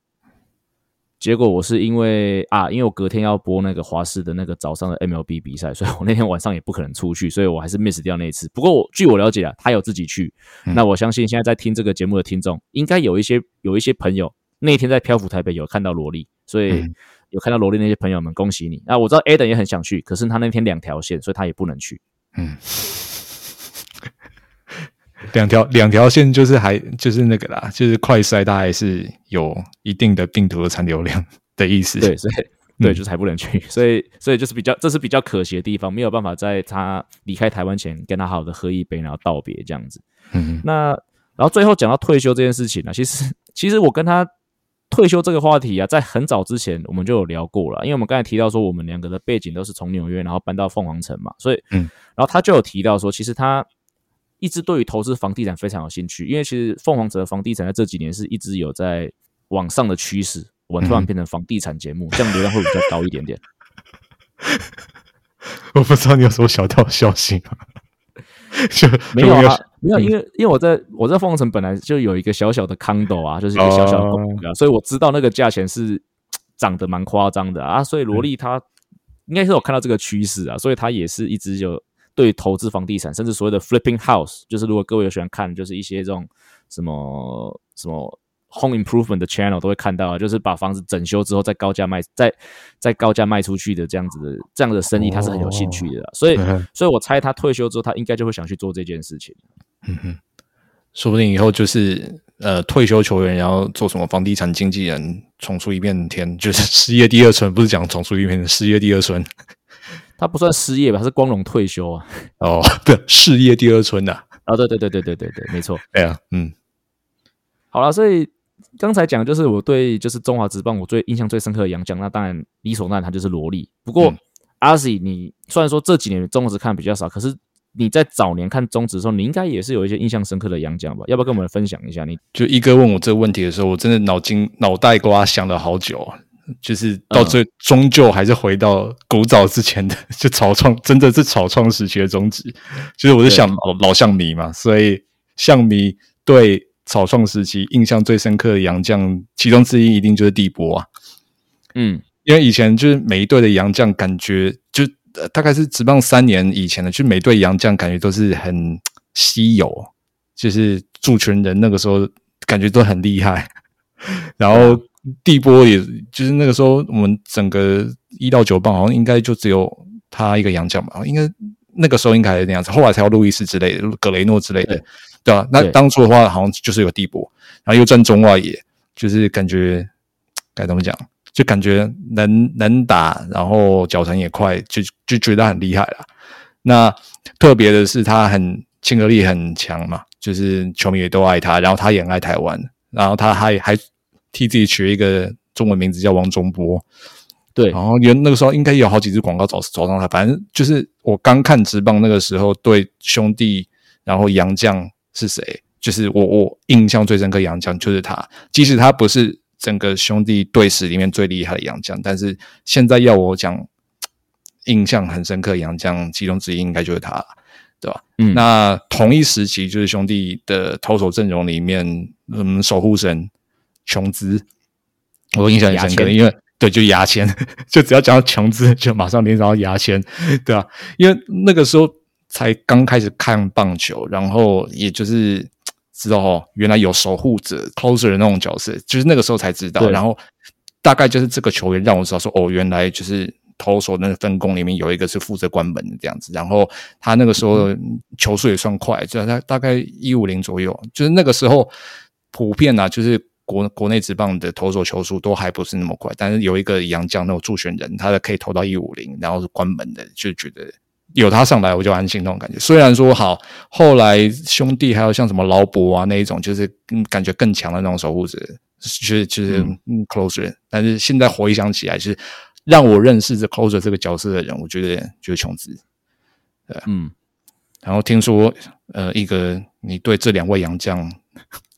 结果我是因为啊，因为我隔天要播那个华视的那个早上的 MLB 比赛，所以我那天晚上也不可能出去，所以我还是 miss 掉那一次。不过我据我了解啊，他有自己去，嗯那我相信现在在听这个节目的听众，应该有一些有一些朋友那天在漂浮台北有看到萝莉，所以嗯有看到萝莉那些朋友们，恭喜你。那我知道 Adam 也很想去，可是他那天两条线，所以他也不能去。嗯，两条两条线就是还就是那个啦，就是快筛，大概是有一定的病毒的残留量的意思。对，所以对，嗯就是还不能去，所以所以就是比较，这是比较可惜的地方，没有办法在他离开台湾前跟他好好的喝一杯，然后道别这样子。嗯那然后最后讲到退休这件事情呢、其实 其实我跟他退休这个话题啊，在很早之前我们就有聊过了，因为我们刚才提到说我们两个的背景都是从纽约然后搬到凤凰城嘛，所以嗯，然后他就有提到说，其实他一直对于投资房地产非常有兴趣，因为其实凤凰城的房地产在这几年是一直有在往上的趋势。我们突然嗯变成房地产节目，这样流量会比较高一点点。我不知道你有什么小道消息吗？就 没有啊，没有，因为因为我在我在凤凰城本来就有一个小小的 condo 啊，就是一个小小的公寓啊，所以我知道那个价钱是涨得蛮夸张的啊，所以萝莉她应该是有看到这个趋势啊，所以她也是一直有对投资房地产，甚至所谓的 flipping house，就是如果各位有喜欢看，就是一些这种什么什么。Home improvement 的 channel 都会看到啊，就是把房子整修之后再高价卖，再再高价卖出去的这样子的这样的生意，他是很有兴趣的啦。所以嗯所以我猜他退休之后，他应该就会想去做这件事情。嗯哼，说不定以后就是呃退休球员，然后做什么房地产经纪人，重出一片天，就是 失业第二春，不是讲重出一片天，失业第二春他不算失业吧，他是光荣退休啊。哦，对，事业第二春呐、啊，啊，对对对对对对对，没错。对啊，嗯好了，所以刚才讲就是我对就是中华职棒我最印象最深刻的洋将，那当然理所当然他就是罗莉。不过、嗯阿 Z，你虽然说这几年中职看比较少，可是你在早年看中职的时候，你应该也是有一些印象深刻的洋将吧？要不要跟我们分享一下你？就一哥问我这个问题的时候，我真的脑筋脑袋瓜想了好久啊，就是到最、终究还是回到古早之前的，就草创，真的是草创时期的宗旨。就是我是想老老象迷嘛，所以象迷对草创时期印象最深刻的洋将，其中之一一定就是帝波啊。嗯，因为以前就是每一队的洋将，感觉就、呃、大概是职棒三年以前的，就每队洋将感觉都是很稀有，就是助群人那个时候感觉都很厉害。然后地波也就是那个时候，我们整个一到九棒好像应该就只有他一个洋将吧，应该那个时候应该还是那样子，后来才有路易斯之类的，格雷诺之类的对，对吧、那当初的话，好像就是有地波，然后又站中外野，就是感觉该怎么讲，就感觉能能打，然后脚程也快，就就觉得很厉害了。那特别的是，他很亲和力很强嘛，就是球迷也都爱他，然后他也很爱台湾，然后他还还替自己取了一个中文名字叫王中波，对然后原那个时候应该有好几支广告找找上他，反正就是我刚看职棒那个时候，对兄弟，然后杨绛是谁，就是我我印象最深刻杨绛就是他，即使他不是整个兄弟队史里面最厉害的杨绛，但是现在要我讲印象很深刻杨绛，其中之一应该就是他了，对吧？嗯那同一时期就是兄弟的投手阵容里面，嗯，守护神琼兹，我印象很深刻，因为对，就牙签，就只要讲到琼兹，就马上联想到牙签，对啊，因为那个时候才刚开始看棒球，然后也就是知道哦，原来有守护者 closer 的那种角色，就是那个时候才知道，然后大概就是这个球员让我知道说，哦，原来就是。投手那个分工里面有一个是负责关门的这样子，然后他那个时候球速也算快，就他大概一五零左右，就是那个时候普遍啊，就是国国内职棒的投手球速都还不是那么快，但是有一个杨将那种助选人，他的可以投到一五零，然后是关门的，就觉得有他上来我就安心那种感觉。虽然说好，后来兄弟还有像什么劳勃啊那一种，就是嗯感觉更强的那种守护者，就是就是嗯 closer，但是现在回想起来，就是让我认识这 closer 这个角色的人，我觉得就是琼兹。嗯，然后听说，呃，一个你对这两位洋将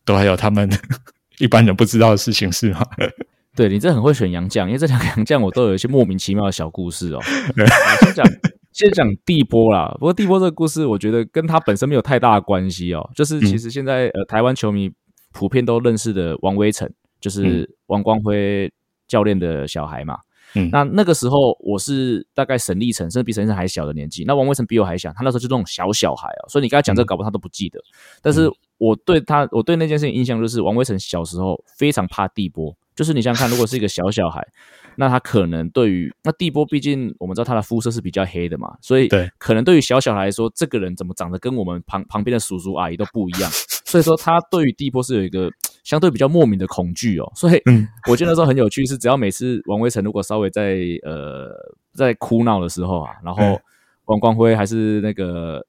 都还有他们一般人不知道的事情是吗？对你这很会选洋将，因为这两个洋将我都有一些莫名其妙的小故事哦。我先讲 先讲地波啦，不过地波这个故事，我觉得跟他本身没有太大的关系哦。就是其实现在呃，台湾球迷普遍都认识的王威成，就是王光辉教练的小孩嘛。嗯那那个时候我是大概沈立成，甚至比沈立成还小的年纪。那王威成比我还小，他那时候就那种小小孩哦，所以你跟他讲这个，搞不好他都不记得。但是我对他，我对那件事情印象就是，王威成小时候非常怕地波。就是你想想看，如果是一个小小孩，那他可能对于那地波，毕竟我们知道他的肤色是比较黑的嘛，所以对可能对于小小孩来说，这个人怎么长得跟我们旁旁边的叔叔阿姨都不一样，所以说他对于地波是有一个相对比较莫名的恐惧哦。所以嗯我觉得那时候很有趣，是只要每次王威成如果稍微在呃在哭闹的时候啊，然后嗯王光辉还是那个。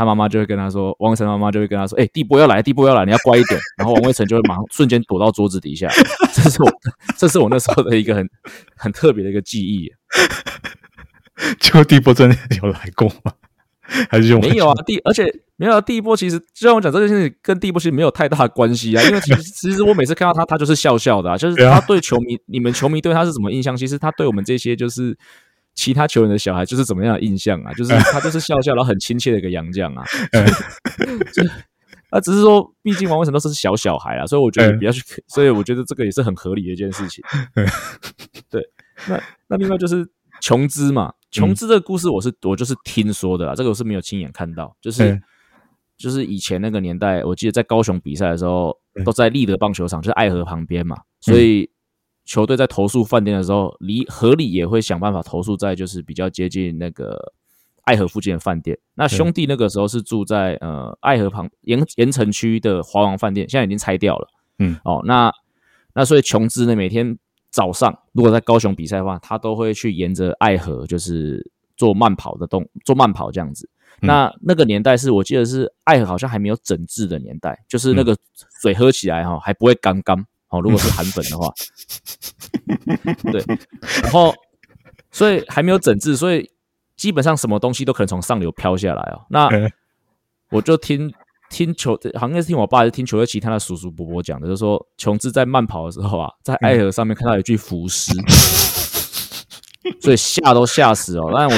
他妈妈就会跟他说，王威成妈妈就会跟他说：“哎、地波要来，地波要来，你要乖一点。”然后王威成就会马上瞬间躲到桌子底下。这是我，这是我那时候的一个很很特别的一个记忆。结果地波真的有来过吗？还是用没有啊，地而且没有啊，地波其实就像我讲这件事情跟地波其实没有太大的关系啊，因为其实 其实我每次看到他，他就是笑笑的啊，就是他对球迷，你们球迷对他是什么印象？其实他对我们这些就是其他球员的小孩就是怎么样的印象啊？就是他就是笑笑，然后很亲切的一个洋将啊。就啊，只是说，毕竟王威成都是小小孩啊，所以我觉得嗯。不要去，所以我觉得这个也是很合理的一件事情。对，那那另外就是琼兹嘛，琼兹这个故事我是我就是听说的啦，这个我是没有亲眼看到，就是嗯。就是以前那个年代，我记得在高雄比赛的时候，都在立德棒球场，就是爱河旁边嘛，所以球队在投诉饭店的时候，离合理也会想办法投诉在就是比较接近那个爱河附近的饭店。那兄弟那个时候是住在呃爱河旁盐盐城区的华王饭店，现在已经拆掉了。嗯，哦，那那所以琼兹呢，每天早上如果在高雄比赛的话，他都会去沿着爱河，就是做慢跑的动，做慢跑这样子。那那个年代是我记得是爱河好像还没有整治的年代，就是那个水喝起来哈、还不会干干哦。如果是韩粉的话，对，然后所以还没有整治，所以基本上什么东西都可能从上流飘下来哦。那嗯我就听听球，好像是听我爸还是听球队其他的叔叔伯伯讲的，就是说琼志在慢跑的时候啊，在爱河上面看到一具浮尸，所以吓都吓死哦。那我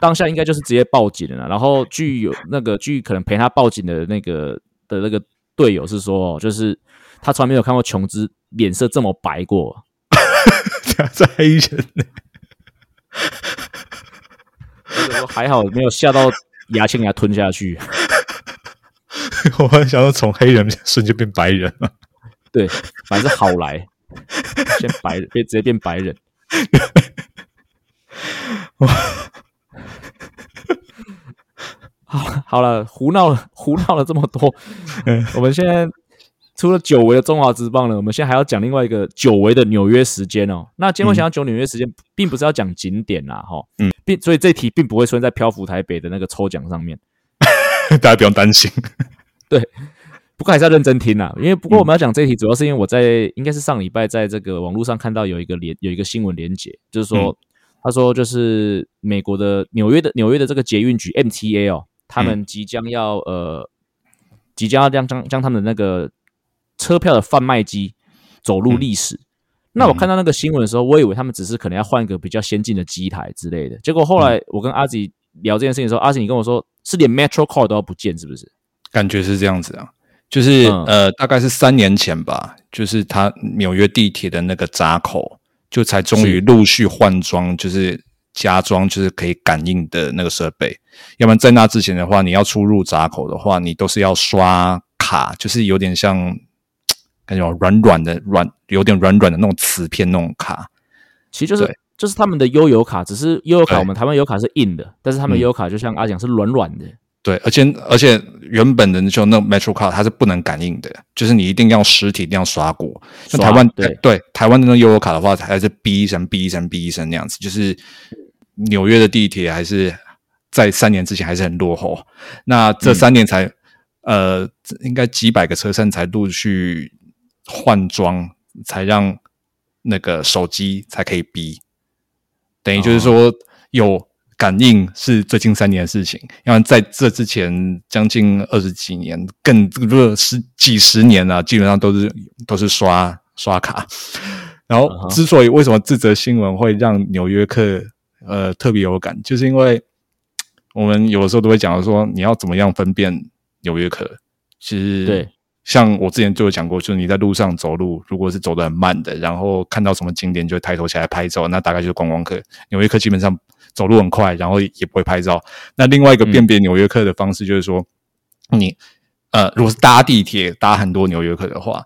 当下应该就是直接报警了啦。然后据有那个据可能陪他报警的那个的那个队友是说，哦，就是他从来没有看过琼兹脸色这么白过。这黑人呢？还好没有吓到牙签给他吞下去。我还想要从黑人瞬间变白人了。对，反正好来，先白人变 直接变白人。好好了，胡闹了，胡闹了这么多，我们现在除了久违的中华之棒呢，我们现在还要讲另外一个久违的纽约时间哦。那今天我想要讲纽约时间，并不是要讲景点啦，哈，嗯，并所以这题并不会出现在漂浮台北的那个抽奖上面。大家不用担心。对不过还是要认真听啦，因为不过我们要讲这一题，主要是因为我在应该是上礼拜在这个网络上看到有一个连有一个新闻连结，就是说、他说就是美国的纽约的纽约的这个捷运局 MTA 哦，他们即将要、呃即将要将将将他们的那个车票的贩卖机走入历史。那我看到那个新闻的时候，我以为他们只是可能要换一个比较先进的机台之类的，结果后来我跟阿吉聊这件事情的时候，阿吉你跟我说是连 Metro Card 都要不见，是不是？感觉是这样子啊，就是、嗯呃，大概是三年前吧，就是他纽约地铁的那个闸口，就才终于是陆续换装，就是加装，就是可以感应的那个设备。要不然在那之前的话，你要出入闸口的话，你都是要刷卡，就是有点像感觉软软的软，有点软软的那种磁片那种卡。其实就是就是他们的悠游卡，只是悠游卡我们台湾悠游卡是硬的，但是他们嗯悠游卡就像阿讲是软软的。对，而且而且原本的就那种 Metro Card 它是不能感应的，就是你一定要实体一定要刷过。像台湾对对台湾的那种悠游卡的话，还是哔一声哔一声哔一声那样子，就是纽约的地铁还是在三年之前还是很落后。那这三年才、呃，应该几百个车站才陆续换装，才让那个手机才可以逼。等于就是说有感应是最近三年的事情，因为在这之前将近二十几年，更热十几十年了，基本上都是都是刷刷卡。然后，之所以为什么这则新闻会让纽约客呃特别有感，就是因为我们有的时候都会讲说，你要怎么样分辨纽约客？其实对。像我之前就有讲过，就是你在路上走路，如果是走得很慢的，然后看到什么景点就抬头起来拍照，那大概就是观光客。纽约客基本上走路很快，然后也不会拍照。那另外一个辨别纽约客的方式就是说，你呃，如果是搭地铁搭很多纽约客的话，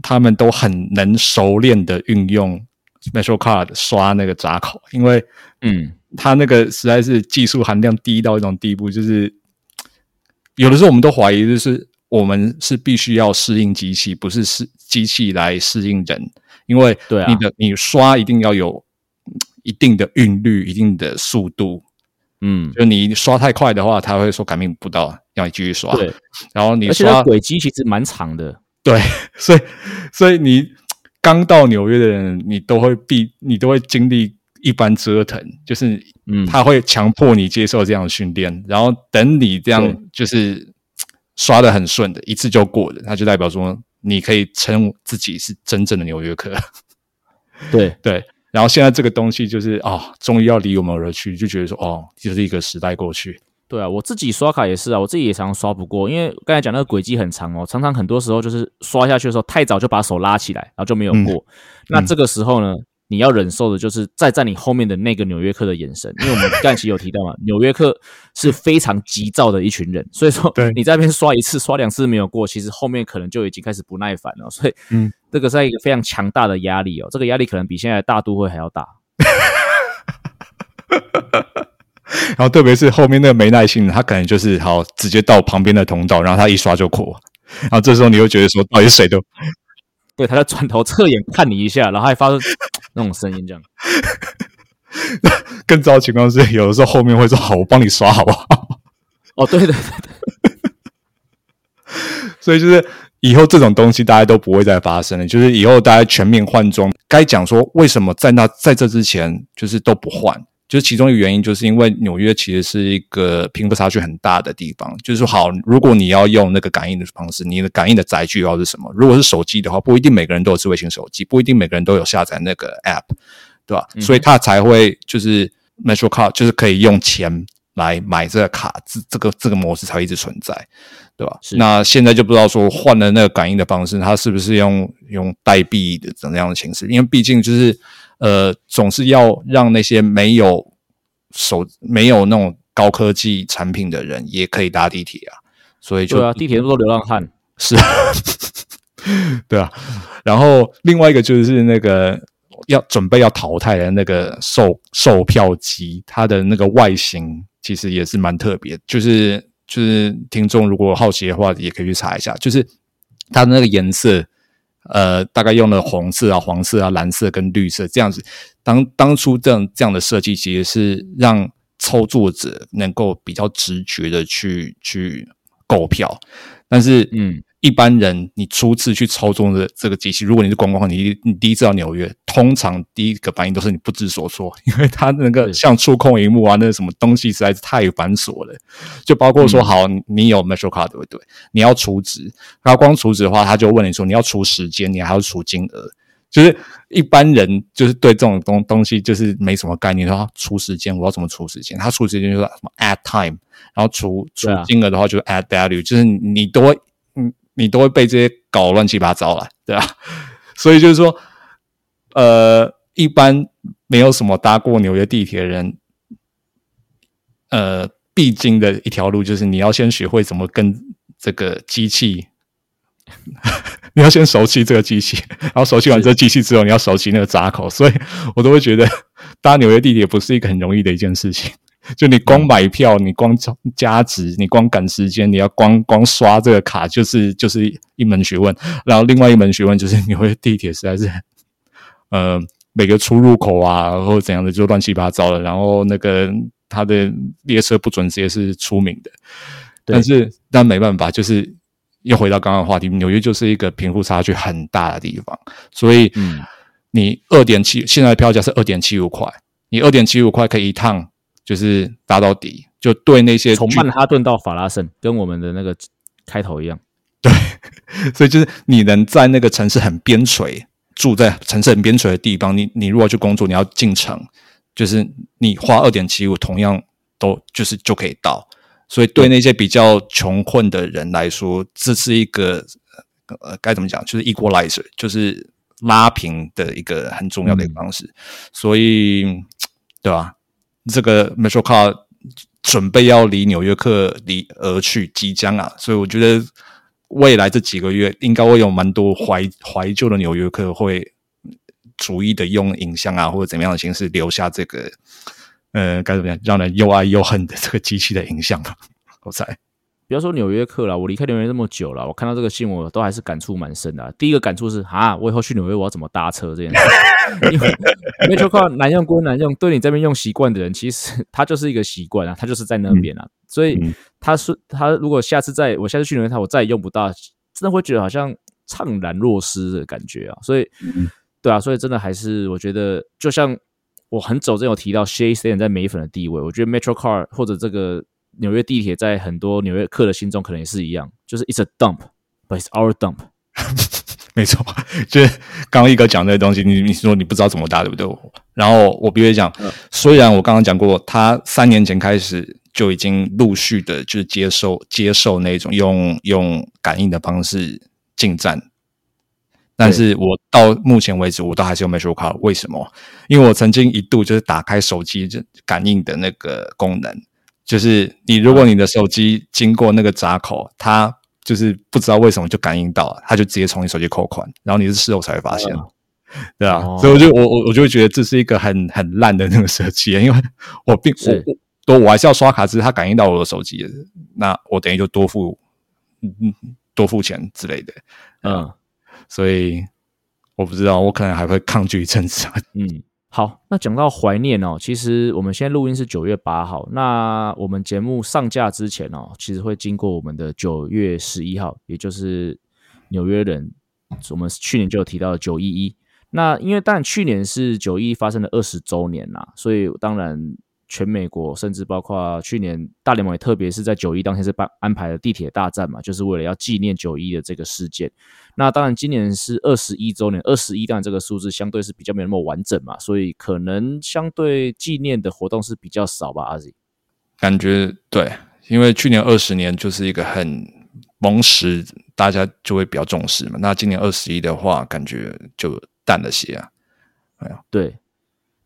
他们都很能熟练的运用 Metro Card 刷那个闸口，因为嗯，他那个实在是技术含量低到一种地步，就是有的时候我们都怀疑就是。我们是必须要适应机器，不是适机器来适应人，因为你的你刷一定要有一定的韵律、一定的速度，嗯，就你刷太快的话，他会说感应不到，要你继续刷。对，然后你刷轨迹其实蛮长的，对，所以所以你刚到纽约的人，你都会必你都会经历一番折腾，就是嗯，他会强迫你接受这样的训练，然后等你这样就是。刷的很顺的，一次就过的，那就代表说你可以称自己是真正的纽约客。对 对，然后现在这个东西就是啊，终于要离我们而去，就觉得说哦，就是一个时代过去。对啊，我自己刷卡也是啊，我自己也常常刷不过，因为刚才讲那个轨迹很长哦，常常很多时候就是刷下去的时候太早就把手拉起来，然后就没有过。那这个时候呢？你要忍受的就是站在你后面的那个纽约客的眼神，因为我们 刚才有提到嘛，纽约客是非常急躁的一群人，所以说你在那边刷一次、刷两次没有过，其实后面可能就已经开始不耐烦了。所以，嗯，这个是一个非常强大的压力哦，这个压力可能比现在大都会还要大。然后，特别是后面那个没耐心的，他可能就是好直接到旁边的通道，然后他一刷就过，然后这时候你又觉得说，到底谁都。对，他在转头侧眼看你一下，然后还发出那种声音，这样。更糟的情况是，有的时候后面会说：“好，我帮你刷，好不好？”哦，对对对对。所以就是以后这种东西大家都不会再发生了。就是以后大家全面换装，该讲说为什么在那在这之前就是都不换。就是其中一个原因，就是因为纽约其实是一个贫富差距很大的地方。就是说，好，如果你要用那个感应的方式，你的感应的载具要是什么？如果是手机的话，不一定每个人都有智慧型手机，不一定每个人都有下载那个 App，对吧？所以他才会就是 Metro Card，就是可以用钱来买这个卡，这这个这个模式才会一直存在，对吧？那现在就不知道说换了那个感应的方式，它是不是用用代币的怎样的形式？因为毕竟就是。呃，总是要让那些没有手、没有那种高科技产品的人也可以搭地铁啊，所以就啊，地铁都流浪汉是，对啊。然后另外一个就是那个要准备要淘汰的那个售售票机，它的那个外形其实也是蛮特别，就是就是听众如果好奇的话，也可以去查一下，就是它的那个颜色。呃，大概用了红色啊、黄色啊、蓝色跟绿色这样子。当当初这样这样的设计，其实是让操作者能够比较直觉的去去购票。但是，嗯。一般人，你初次去操纵的这个机器，如果你是观光你你第一次到纽约，通常第一个反应都是你不知所措，因为它那个像触控荧幕啊，那什么东西实在是太繁琐了。就包括说，好，你有 Metro Card 对不对？你要储值，然后光储值的话，他就问你说，你要储时间，你还要储金额。就是一般人就是对这种东东西就是没什么概念，说出时间，我要怎么出时间？他出时间就是什么 add time，然后除除金额的话就是 add value，就是你都会。你都会被这些搞乱七八糟了，对吧？所以就是说，呃，一般没有什么搭过纽约地铁的人，呃，必经的一条路就是你要先学会怎么跟这个机器，你要先熟悉这个机器，然后熟悉完这个机器之后，你要熟悉那个闸口。所以我都会觉得搭纽约地铁不是一个很容易的一件事情。就你光买票，你光加值，你光赶时间，你要光光刷这个卡，就是就是一门学问。然后另外一门学问就是，你会地铁实在是，呃，每个出入口啊，或怎样的就乱七八糟的。然后那个它的列车不准时也是出名的。但是但没办法，就是又回到刚刚的话题，纽约就是一个贫富差距很大的地方。所以，嗯，你二点七现在的票价是二点七五块，你二点七五块可以一趟。就是打到底，就对那些从曼哈顿到法拉盛，跟我们的那个开头一样。对所以就是你能在那个城市很边陲，住在城市很边陲的地方，你你如果去工作，你要进城，就是你花二点七五，同样都就是就可以到。所以对那些比较穷困的人来说，这是一个呃该怎么讲，就是 equalizer，就是拉平的一个很重要的一个方式。所以对吧？这个 Metro Car 准备要离纽约客离而去，即将啊，所以我觉得。未来这几个月，应该会有蛮多怀怀旧的纽约客会逐一的用影像啊，或者怎么样的形式留下这个，呃，该怎么样，让人又爱又恨的这个机器的影像吧。我猜，不要说纽约客了，我离开纽约那么久了，我看到这个新闻，都还是感触蛮深的。第一个感触是，啊，我以后去纽约我要怎么搭车这件事？因为 Metro Car 难用归难用，对你这边用习惯的人，其实他就是一个习惯啊，他就是在那边啊。所以他是他，如果下次再我下次去纽约，他我再也用不到，真的会觉得好像怅然若失的感觉啊。所以，对啊，所以真的还是我觉得，就像我很早之前有提到 Shea Stadium 在美粉的地位，我觉得 Metro Car 或者这个纽约地铁在很多纽约客的心中可能也是一样，就是 It's a dump，but it's our dump。没错，就是刚刚一哥讲这些东西，你你说你不知道怎么搭，对不对？然后我比如讲，虽然我刚刚讲过，他三年前开始。就已经陆续的，就是接受接受那种用用感应的方式进站，但是我到目前为止，我都还是用 Metro Card。为什么？因为我曾经一度就是打开手机就感应的那个功能，就是你如果你的手机经过那个闸口，它就是不知道为什么就感应到了，它就直接从你手机扣款，然后你是事后才会发现，对啊，所以我就我我我就会觉得这是一个很很烂的那个设计，因为我并我。多我还是要刷卡，只是它感应到我的手机，那我等于就多付，嗯嗯，多付钱之类的，嗯，所以我不知道，我可能还会抗拒一阵子。嗯，好，那讲到怀念哦，其实我们现在录音是九月八号，那我们节目上架之前哦，其实会经过我们的九月十一号，也就是纽约人，我们去年就有提到九一一，那因为但去年是九一发生的二十周年啦，所以当然。全美国，甚至包括去年大联盟，也特别是在九一当天是办安排了地铁大战嘛，就是为了要纪念九一的这个事件。那当然，今年是二十一周年，二十一当然这个数字相对是比较没那么完整嘛，所以可能相对纪念的活动是比较少吧。阿 Z，感觉对，因为去年二十年就是一个很萌时，大家就会比较重视嘛。那今年二十一的话，感觉就淡了些啊。哎呀，对。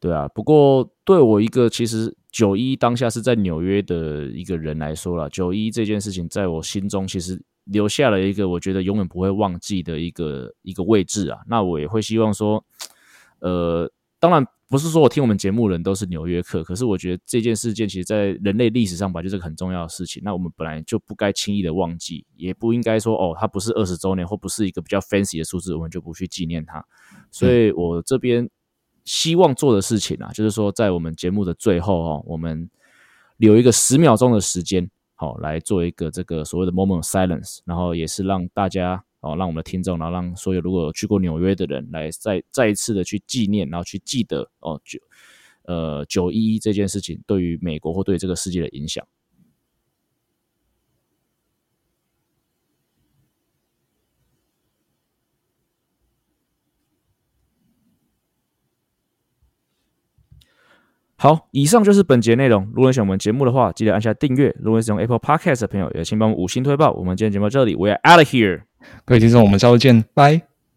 对啊，不过对我一个其实九一当下是在纽约的一个人来说了，九一这件事情在我心中其实留下了一个我觉得永远不会忘记的一个一个位置啊。那我也会希望说，呃，当然不是说我听我们节目人都是纽约客，可是我觉得这件事件其实在人类历史上吧，就是个很重要的事情。那我们本来就不该轻易的忘记，也不应该说哦，它不是二十周年或不是一个比较 fancy 的数字，我们就不去纪念它。所以我这边。希望做的事情啊，就是说，在我们节目的最后哦，我们留一个十秒钟的时间，好来做一个这个所谓的 moment silence，然后也是让大家哦，让我们的听众，然后让所有如果去过纽约的人来再再一次的去纪念，然后去记得哦九呃九一一这件事情对于美国或对这个世界的影响。好，以上就是本节内容。如果你喜欢我们节目的话，记得按下订阅。如果你是用 Apple Podcast 的朋友，也请帮我们五星推报。我们今天节目到这里，We are out of here。各位听众，我们下周见，拜。